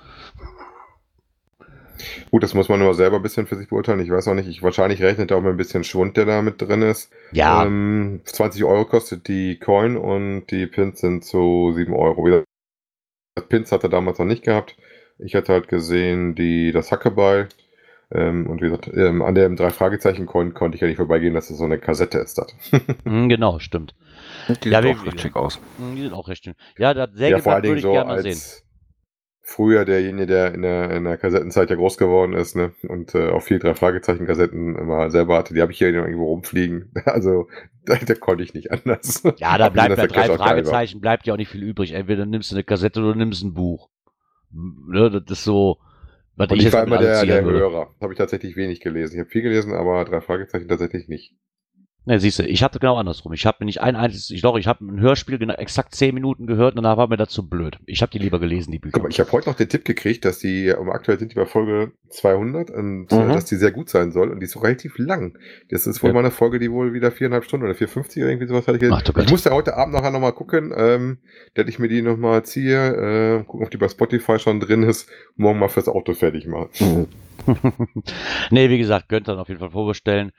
Gut, das muss man nur selber ein bisschen für sich beurteilen. Ich weiß auch nicht, ich wahrscheinlich rechnet er auch mit ein bisschen Schwund, der da mit drin ist. Ja, Ähm, 20 Euro kostet die Coin und die Pins sind so 7 Euro. Pins hat er damals noch nicht gehabt. Ich hatte halt gesehen, die, das Hackebeil. Ähm, und wie gesagt, ähm, an dem drei Fragezeichen Coin konnte ich ja nicht vorbeigehen, dass es so eine Kassette ist. Das. <laughs> mm, genau, stimmt. Die Ja, sieht auch recht schick aus. Mm, Die sind auch recht schön. Ja, das ja, vor allen Dingen würde ich so gerne mal sehen. als früher derjenige, der in der, in der Kassettenzeit ja groß geworden ist, ne? Und äh, auch viel drei Fragezeichen Kassetten immer selber hatte, die habe ich hier irgendwo rumfliegen. <laughs> Also da, da konnte ich nicht anders. Ja, da bleibt bei drei. Fragezeichen, bleibt ja auch nicht viel übrig. Entweder nimmst du eine Kassette oder nimmst ein Buch. Ne, das ist so, was Und ich ich war immer der, der. Hörer. Habe ich tatsächlich wenig gelesen. Ich habe viel gelesen, aber drei Fragezeichen tatsächlich nicht. Ne, siehst du, ich hatte genau andersrum. Ich habe mir nicht ein einziges, ich doch, ich habe ein Hörspiel genau exakt zehn Minuten gehört und danach war mir das zu blöd. Ich habe die lieber gelesen, die Bücher. Guck mal, ich habe heute noch den Tipp gekriegt, dass die, ähm, aktuell sind die bei Folge 200 und Mhm. äh, dass die sehr gut sein soll und die ist auch relativ lang. Das ist wohl Ja. mal eine Folge, die wohl wieder viereinhalb Stunden oder 450 oder irgendwie sowas hatte ich. Ach du Gott. Ich musste heute Abend nachher nochmal gucken, ähm, dass ich mir die nochmal ziehe, äh, gucken, ob die bei Spotify schon drin ist, morgen mal fürs Auto fertig machen. <laughs> nee, wie gesagt, könnt ihr dann auf jeden Fall vorbestellen.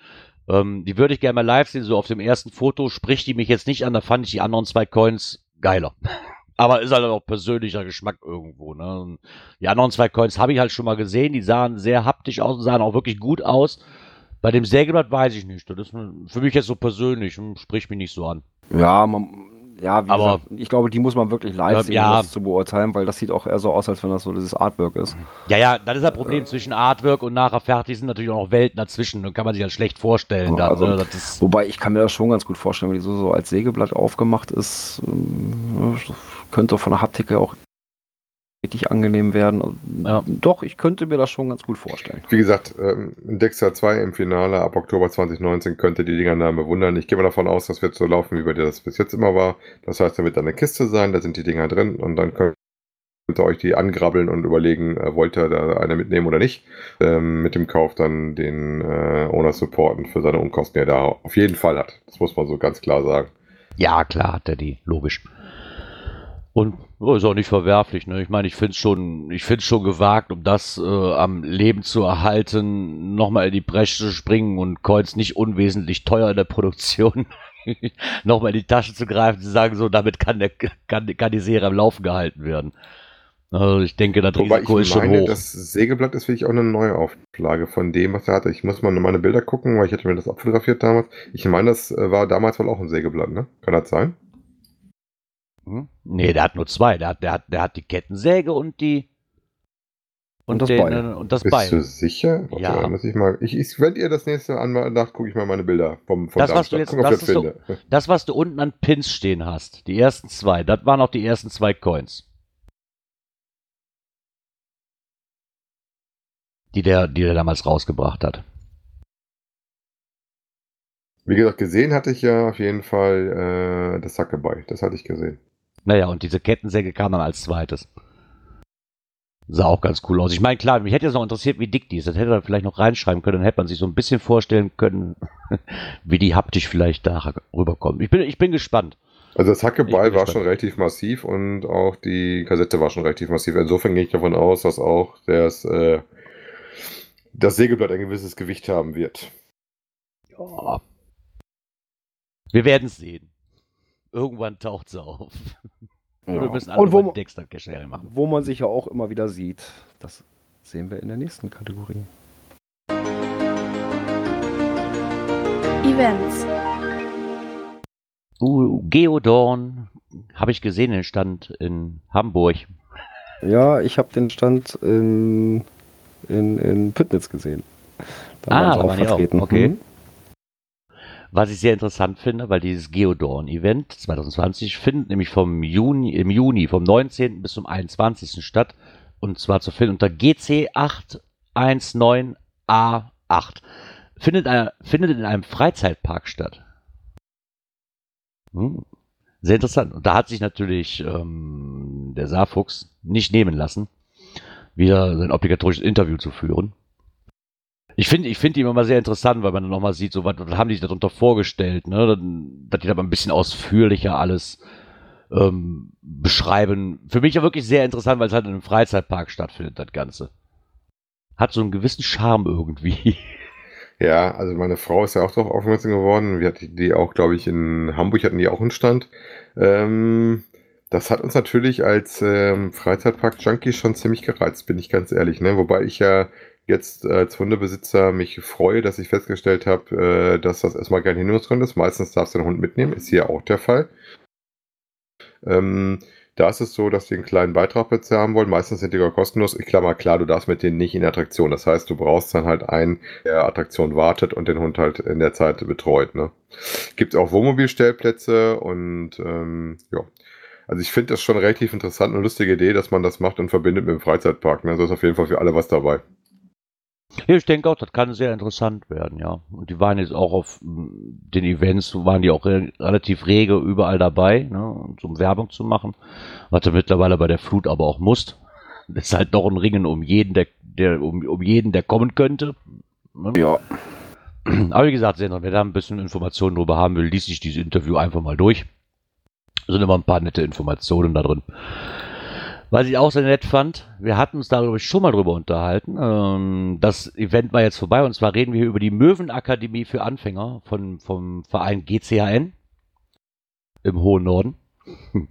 Ähm, die würde ich gerne mal live sehen. So auf dem ersten Foto spricht die mich jetzt nicht an. Da fand ich die anderen zwei Coins geiler. <laughs> Aber ist halt auch persönlicher Geschmack irgendwo. Ne? Die anderen zwei Coins habe ich halt schon mal gesehen. Die sahen sehr haptisch aus und sahen auch wirklich gut aus. Bei dem Sägeblatt weiß ich nicht. Das ist für mich jetzt so persönlich. hm, Spricht mich nicht so an. Ja, man, ja, Aber- gesagt, ich glaube, die muss man wirklich live sehen, ja. um das zu beurteilen, weil das sieht auch eher so aus, als wenn das so dieses Artwork ist. Ja, ja, das ist das Problem zwischen Artwork und nachher fertig sind natürlich auch noch Welten dazwischen. Dann kann man sich halt schlecht vorstellen. Dann, Also- ne? das Wobei ich kann mir das schon ganz gut vorstellen, wenn die so, so als Sägeblatt aufgemacht ist, ähm, könnte von der Haptik her auch richtig angenehm werden. Ja. Doch, ich könnte mir das schon ganz gut vorstellen. Wie gesagt, ähm, in Dexter 2 im Finale ab Oktober 2019 könnt ihr die Dinger dann bewundern. Ich gehe mal davon aus, das wird so laufen, wie bei dir das bis jetzt immer war. Das heißt, da wird dann eine Kiste sein, da sind die Dinger drin und dann könnt ihr euch die angrabbeln und überlegen, äh, wollt ihr da eine mitnehmen oder nicht. Ähm, mit dem Kauf dann den äh, Owner supporten für seine Unkosten, die er da auf jeden Fall hat. Das muss man so ganz klar sagen. Ja, klar hat er die, logisch. Und ist auch nicht verwerflich. Ne? Ich meine, ich finde es schon, ich find's schon gewagt, um das äh, am Leben zu erhalten, nochmal in die Bresche zu springen und Coins nicht unwesentlich teuer in der Produktion <laughs> nochmal in die Tasche zu greifen, zu sagen, so, damit kann, der, kann, kann die Serie am Laufen gehalten werden. Also ich denke, das Wobei Risiko ist ich schon meine, hoch. das Sägeblatt ist wirklich auch eine neue Auflage von dem, was er hatte. Ich muss mal meine Bilder gucken, weil ich hatte mir das abfotografiert damals. Ich meine, das äh, war damals wohl auch ein Sägeblatt, ne? Kann das sein? Hm? Nee, der hat nur zwei. Der hat, der hat, der hat die Kettensäge und die Und, das den, Bein. äh, Und das Bist Bein. du sicher? Warte, Ja. muss ich mal. Ich, ich, wenn ihr das nächste Mal nach, gucke ich mal meine Bilder vom, vom Das, was du jetzt- Guck, das finde. <laughs> Das, was du unten an Pins stehen hast, die ersten zwei, das waren auch die ersten zwei Coins. Die der, die der damals rausgebracht hat. Wie gesagt, gesehen hatte ich ja auf jeden Fall äh, das Sackebei. Das hatte ich gesehen. Naja, und diese Kettensäge kam dann als zweites. Sah auch ganz cool aus. Ich meine, klar, mich hätte jetzt noch interessiert, wie dick die ist. Das hätte er vielleicht noch reinschreiben können. Dann hätte man sich so ein bisschen vorstellen können, <laughs> wie die haptisch vielleicht da rüberkommt. Ich bin, ich bin gespannt. Also das Hackeball war schon relativ massiv und auch die Kassette war schon relativ massiv. Insofern gehe ich davon aus, dass auch das, äh, das Sägeblatt ein gewisses Gewicht haben wird. Ja. Wir werden es sehen. Irgendwann taucht sie auf. <laughs> Ja. Wir müssen alle Und wo, Dexter Cache machen. wo man sich ja auch immer wieder sieht, das sehen wir in der nächsten Kategorie. Events. Uh, Geodorn habe ich gesehen, den Stand in Hamburg. Ja, ich habe den Stand in, in, in Püttnitz gesehen. Ah, sie da waren die auch, okay. Mhm. Was ich sehr interessant finde, weil dieses Geodorn-Event 2020 findet nämlich vom Juni, im Juni vom 19. bis zum 21. statt. Und zwar zu finden unter GC819A8. Findet, einer- findet in einem Freizeitpark statt. Hm. Sehr interessant. Und da hat sich natürlich ähm, der Saarfuchs nicht nehmen lassen, wieder sein obligatorisches Interview zu führen. Ich finde ich finde die immer mal sehr interessant, weil man dann nochmal sieht, so was, haben die sich darunter vorgestellt, ne? Dass die da mal ein bisschen ausführlicher alles ähm, beschreiben. Für mich ja wirklich sehr interessant, weil es halt in einem Freizeitpark stattfindet, das Ganze. Hat so einen gewissen Charme irgendwie. <laughs> Ja, also meine Frau ist ja auch darauf aufmerksam geworden. Wir hatten die auch, glaube ich, in Hamburg hatten die auch einen Stand. Ähm, das hat uns natürlich als ähm, Freizeitpark-Junkie schon ziemlich gereizt, bin ich ganz ehrlich. Ne? Wobei ich ja jetzt als Hundebesitzer mich freue, dass ich festgestellt habe, äh, dass das erstmal kein Hinderungsgrund ist. Meistens darfst du den Hund mitnehmen, ist hier auch der Fall. Ähm, da ist es so, dass die einen kleinen Beitrag bezahlen wollen. Meistens sind die sogar kostenlos. Ich klammer klar, du darfst mit denen nicht in Attraktion. Das heißt, du brauchst dann halt einen, der Attraktion wartet und den Hund halt in der Zeit betreut. Ne? Gibt auch Wohnmobilstellplätze und ähm, ja. Also ich finde das schon relativ interessant und lustige Idee, dass man das macht und verbindet mit dem Freizeitpark. Ne? Also ist auf jeden Fall für alle was dabei. Ja, ich denke auch, das kann sehr interessant werden, ja. Und die waren jetzt auch auf den Events, waren die auch re relativ rege überall dabei, ne, um Werbung zu machen. Was du mittlerweile bei der Flut aber auch musst. <laughs> Das ist halt doch ein Ringen um jeden, der, der um, um jeden, der kommen könnte. Ne? Ja. Aber wie gesagt, Sandra, wer da ein bisschen Informationen drüber haben will, liest sich dieses Interview einfach mal durch. Es sind immer ein paar nette Informationen da drin. Was ich auch sehr nett fand, wir hatten uns darüber schon mal drüber unterhalten. Ähm, das Event war jetzt vorbei und zwar reden wir über die Möwenakademie für Anfänger von, vom Verein GCHN im hohen Norden. <laughs>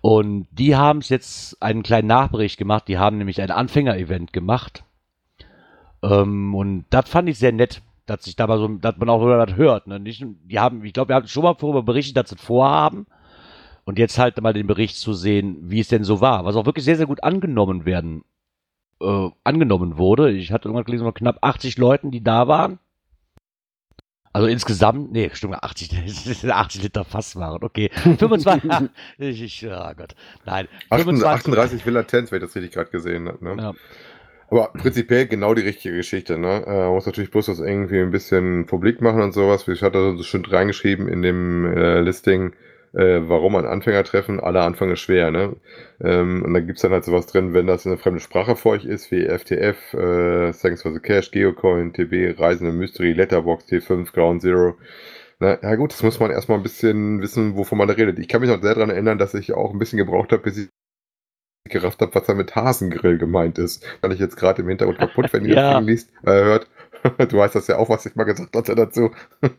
Und die haben es jetzt einen kleinen Nachbericht gemacht. Die haben nämlich ein Anfänger-Event gemacht. Ähm, und das fand ich sehr nett, dass sich dabei so, dass man auch über das hört. Ne? Nicht, die haben, ich glaube, wir haben schon mal darüber berichtet, dass sie es vorhaben. Und jetzt halt mal den Bericht zu sehen, wie es denn so war, was auch wirklich sehr, sehr gut angenommen werden, äh, angenommen wurde. Ich hatte irgendwann gelesen, von knapp 80 Leuten, die da waren. Also insgesamt, nee, stimmt, 80, 80 <laughs> Liter Fass waren, okay. 25, <laughs> ich, ich, oh Gott, nein. 38, 38 Villatenz, wenn ich das richtig gerade gesehen habe. Ne? Ja. Aber prinzipiell genau die richtige Geschichte. Ne? Äh, man muss natürlich bloß das irgendwie ein bisschen publik machen und sowas. Ich hatte so schön reingeschrieben in dem äh, Listing, äh, warum ein Anfängertreffen, alle Anfänge schwer, ne? Ähm, und da gibt's dann halt sowas drin, wenn das eine fremde Sprache für euch ist, wie FTF, äh, Thanks for the Cash, Geocoin, TB, Reisende Mystery, Letterbox, T5, Ground Zero. Na, ja gut, das muss man erstmal ein bisschen wissen, wovon man da redet. Ich kann mich noch sehr daran erinnern, dass ich auch ein bisschen gebraucht habe, bis ich gerafft habe, was da mit Hasengrill gemeint ist. Kann ich jetzt gerade im Hintergrund kaputt, wenn ihr <laughs> Ja. das Ding liest, äh, hört. <laughs> Du weißt das ja auch, was ich mal gesagt hatte dazu. <laughs>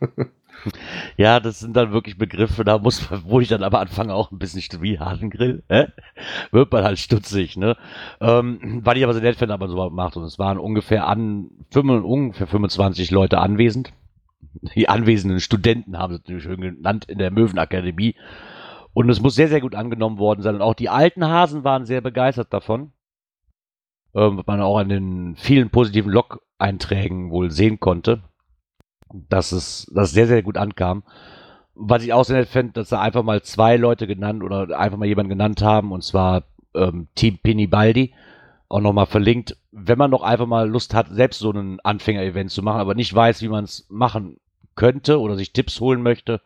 Ja, das sind dann wirklich Begriffe, da muss man, wo ich dann aber anfange auch ein bisschen wie Hasengrill, hä? wird man halt stutzig, ne? Ähm, weil ich aber sehr nett finde, aber so gemacht und es waren ungefähr an, 5, ungefähr 25 Leute anwesend. Die anwesenden Studenten haben sie natürlich schön genannt in der Möwenakademie. Und es muss sehr, sehr gut angenommen worden sein. Und auch die alten Hasen waren sehr begeistert davon. Ähm, was man auch an den vielen positiven Log-Einträgen wohl sehen konnte, dass es dass sehr, sehr gut ankam. Was ich auch sehr nett fände, dass da einfach mal zwei Leute genannt oder einfach mal jemanden genannt haben, und zwar ähm, Team Pinibaldi, auch nochmal verlinkt, wenn man noch einfach mal Lust hat, selbst so ein Anfänger-Event zu machen, aber nicht weiß, wie man es machen könnte oder sich Tipps holen möchte,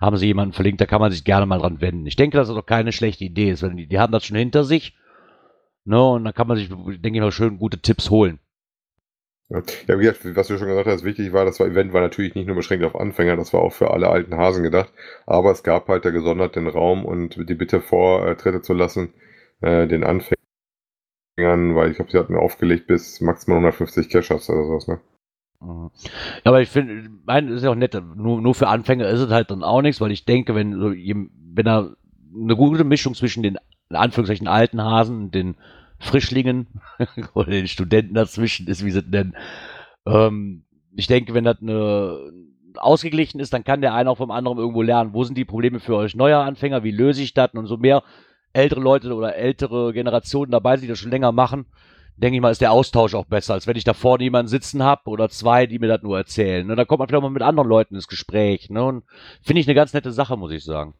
haben sie jemanden verlinkt, da kann man sich gerne mal dran wenden. Ich denke, dass das doch keine schlechte Idee ist, weil die, die haben das schon hinter sich. Ne, und dann kann man sich, denke ich mal, schön gute Tipps holen. Ja, wie gesagt, was du schon gesagt hast, wichtig war, das Event war natürlich nicht nur beschränkt auf Anfänger, das war auch für alle alten Hasen gedacht. Aber es gab halt der gesondert den Raum und die Bitte Vortritte zu lassen, äh, den Anfängern, weil ich glaube, sie hatten aufgelegt bis maximal 150 Cashers oder sowas, ne? Mhm. Ja, aber ich finde, mein ist ja auch nett, nur, nur für Anfänger ist es halt dann auch nichts, weil ich denke, wenn so, wenn er eine gute Mischung zwischen den in Anführungszeichen alten Hasen und den Frischlingen <laughs> oder den Studenten dazwischen ist, wie sie nennen. Ähm, ich denke, wenn das eine ausgeglichen ist, dann kann der eine auch vom anderen irgendwo lernen, wo sind die Probleme für euch neuer Anfänger, wie löse ich das und so mehr ältere Leute oder ältere Generationen dabei sind, die das schon länger machen, denke ich mal, ist der Austausch auch besser, als wenn ich da vorne jemanden sitzen habe oder zwei, die mir das nur erzählen. Ne? Da kommt man vielleicht mal mit anderen Leuten ins Gespräch. Ne? Und finde ich eine ganz nette Sache, muss ich sagen.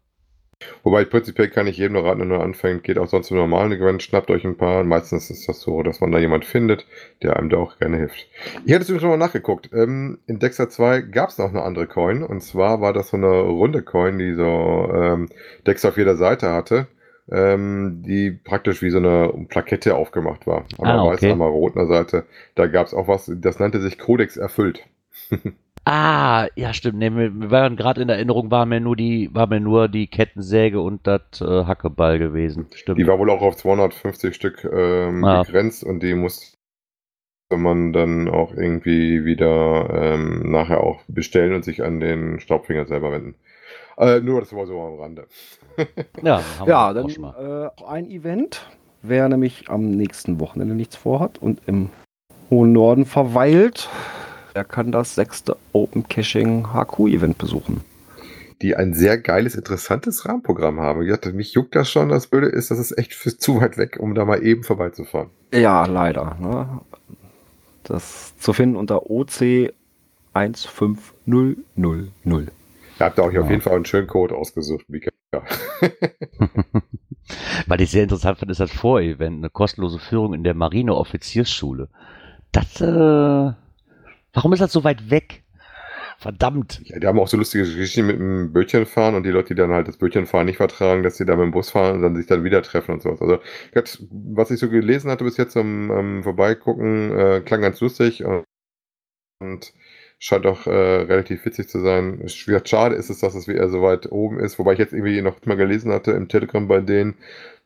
Wobei prinzipiell kann ich jedem nur raten, der nur anfängt, geht auch sonst im normalen Event, schnappt euch ein paar. Meistens ist das so, dass man da jemand findet, der einem da auch gerne hilft. Ich hatte übrigens schon mal nachgeguckt. Ähm, in Dexter 2 gab es noch eine andere Coin. Und zwar war das so eine runde Coin, die so ähm, Dexter auf jeder Seite hatte. Ähm, die praktisch wie so eine Plakette aufgemacht war. Einmal Ah, weiß, okay. einmal rot an der Seite. Da gab es auch was, das nannte sich Codex erfüllt. <laughs> Ah, ja, stimmt. Nee, mir waren gerade in Erinnerung war mir nur die, war mir nur die Kettensäge und das äh, Hackeball gewesen. Stimmt. Die war wohl auch auf 250 Stück ähm, Ah. begrenzt und die musste man dann auch irgendwie wieder ähm, nachher auch bestellen und sich an den Staubfinger selber wenden. Äh, nur das war so am Rande. <laughs> ja, haben Ja, wir dann auch schon mal. äh, auch ein Event. Wer nämlich am nächsten Wochenende nichts vorhat und im hohen Norden verweilt, der kann das sechste Open Caching HQ Event besuchen. Die ein sehr geiles, interessantes Rahmenprogramm haben. Gesagt, mich juckt das schon. Das Blöde ist, das ist echt für <laughs> zu weit weg, um da mal eben vorbeizufahren. Ja, leider. Ne? Das zu finden unter OC 15000. Da habt ihr euch auf Ja. jeden Fall einen schönen Code ausgesucht, Mika. <laughs> Was <laughs> ich sehr interessant fand, ist das Vorevent, eine kostenlose Führung in der Marineoffiziersschule. Das, äh, warum ist das so weit weg? Verdammt. Ja, die haben auch so lustige Geschichten mit dem Bötchen fahren und die Leute, die dann halt das Bötchenfahren nicht vertragen, dass sie da mit dem Bus fahren und dann sich dann wieder treffen und sowas. Also, was ich so gelesen hatte bis jetzt am am Vorbeigucken, äh, klang ganz lustig und, und scheint auch äh, relativ witzig zu sein. Schade ist es, dass es wieder so weit oben ist, wobei ich jetzt irgendwie noch mal gelesen hatte im Telegram bei denen,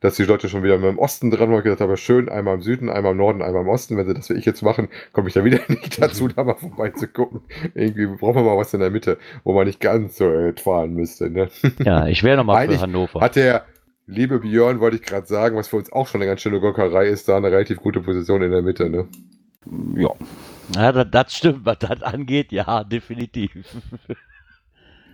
dass die Leute schon wieder mit dem Osten dran waren. Ich gesagt habe, schön, einmal im Süden, einmal im Norden, einmal im Osten. Wenn sie das wie ich jetzt machen, komme ich da wieder <laughs> nicht dazu, da mal vorbeizugucken. Irgendwie brauchen wir mal was in der Mitte, wo man nicht ganz so äh, fahren müsste. Ne? <laughs> Ja, ich wäre nochmal für Hannover. Hat der liebe Björn, wollte ich gerade sagen, was für uns auch schon eine ganz schöne Gockerei ist, da eine relativ gute Position in der Mitte. Ne? Ja. Ja, das, das stimmt, was das angeht, ja, definitiv. <laughs>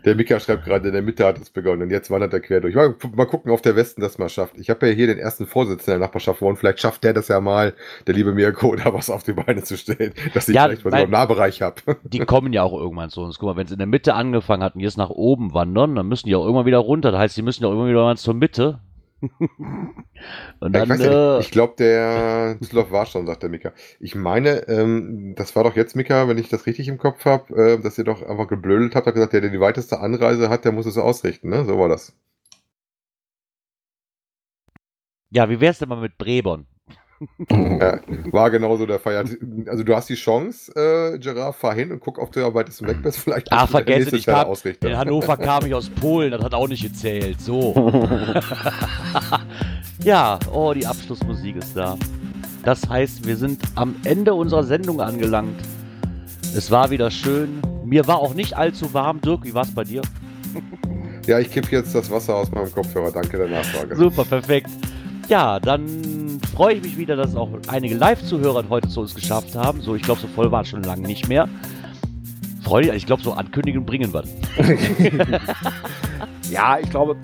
Der Mika schreibt gerade, in der Mitte hat es begonnen und jetzt wandert er quer durch. Mal, mal gucken, ob der Westen das mal schafft. Ich habe ja hier den ersten Vorsitzenden der Nachbarschaft gewonnen. Vielleicht schafft der das ja mal, der liebe Mirko, <laughs> da was auf die Beine zu stellen, dass ich Ja, vielleicht was weil- im Nahbereich habe. <laughs> Die kommen ja auch irgendwann zu uns. Guck mal, wenn es in der Mitte angefangen hat und jetzt nach oben wandern, dann müssen die auch irgendwann wieder runter. Das heißt, die müssen ja auch irgendwann wieder mal zur Mitte. <laughs> und dann, ich äh. Ich glaube, der Düsseldorf war schon, sagt der Mika. Ich meine, ähm, das war doch jetzt, Mika, wenn ich das richtig im Kopf habe, äh, dass ihr doch einfach geblödelt habt, habt gesagt, der, der die weiteste Anreise hat, der muss es ausrichten, ne? So war das. ja, wie wär's denn mal mit Brebern? <laughs> Ja, war genauso der Fall. Also du hast die Chance, äh, Gerard, fahr hin und guck, ob du am weitesten weg bist. Vielleicht Ah, nächste ich kam, Ausrichter. in Hannover kam ich aus Polen, das hat auch nicht gezählt. So. <laughs> ja, oh, die Abschlussmusik ist da. Das heißt, wir sind am Ende unserer Sendung angelangt. Es war wieder schön. Mir war auch nicht allzu warm. Dirk, wie war's bei dir? Ja, ich kipp jetzt das Wasser aus meinem Kopfhörer. Danke der Nachfrage. Super, perfekt. Ja, dann freue ich mich wieder, dass auch einige Live-Zuhörer heute zu uns geschafft haben. So, ich glaube, so voll war es schon lange nicht mehr. Freue ich, ich glaube, so ankündigen bringen wir. <laughs> Ja, ich glaube,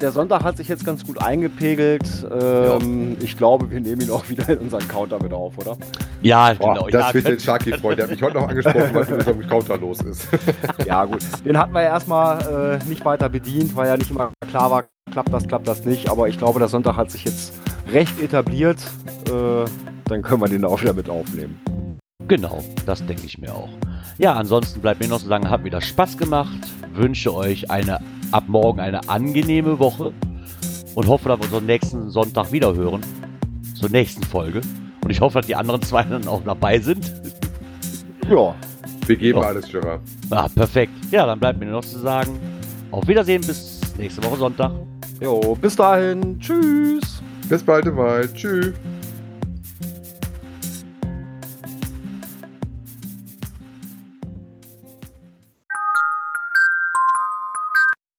der, Sonntag hat sich jetzt ganz gut eingepegelt. Ähm, Ich glaube, wir nehmen ihn auch wieder in unseren Counter mit auf, oder? Ja, Boah, genau. das ja, wird den Sharky freuen. Der hat mich heute noch angesprochen, was mit unserem Counter los ist. <laughs> Ja, gut. Den hatten wir ja erstmal äh, nicht weiter bedient, weil ja nicht immer klar war, klappt das, klappt das nicht. Aber ich glaube, der Sonntag hat sich jetzt recht etabliert. Äh, dann können wir den auch wieder mit aufnehmen. Genau, das denke ich mir auch. Ja, ansonsten bleibt mir noch zu sagen, hat wieder Spaß gemacht. Wünsche euch eine ab morgen eine angenehme Woche und hoffe, dass wir uns am nächsten Sonntag wieder hören. Zur nächsten Folge. Und ich hoffe, dass die anderen zwei dann auch dabei sind. Ja, Wir geben Ja. alles, Gerard. Ah, perfekt. Ja, dann bleibt mir nur noch zu sagen, auf Wiedersehen bis nächste Woche Sonntag. Jo, bis dahin. Tschüss. Bis bald mal. Tschüss.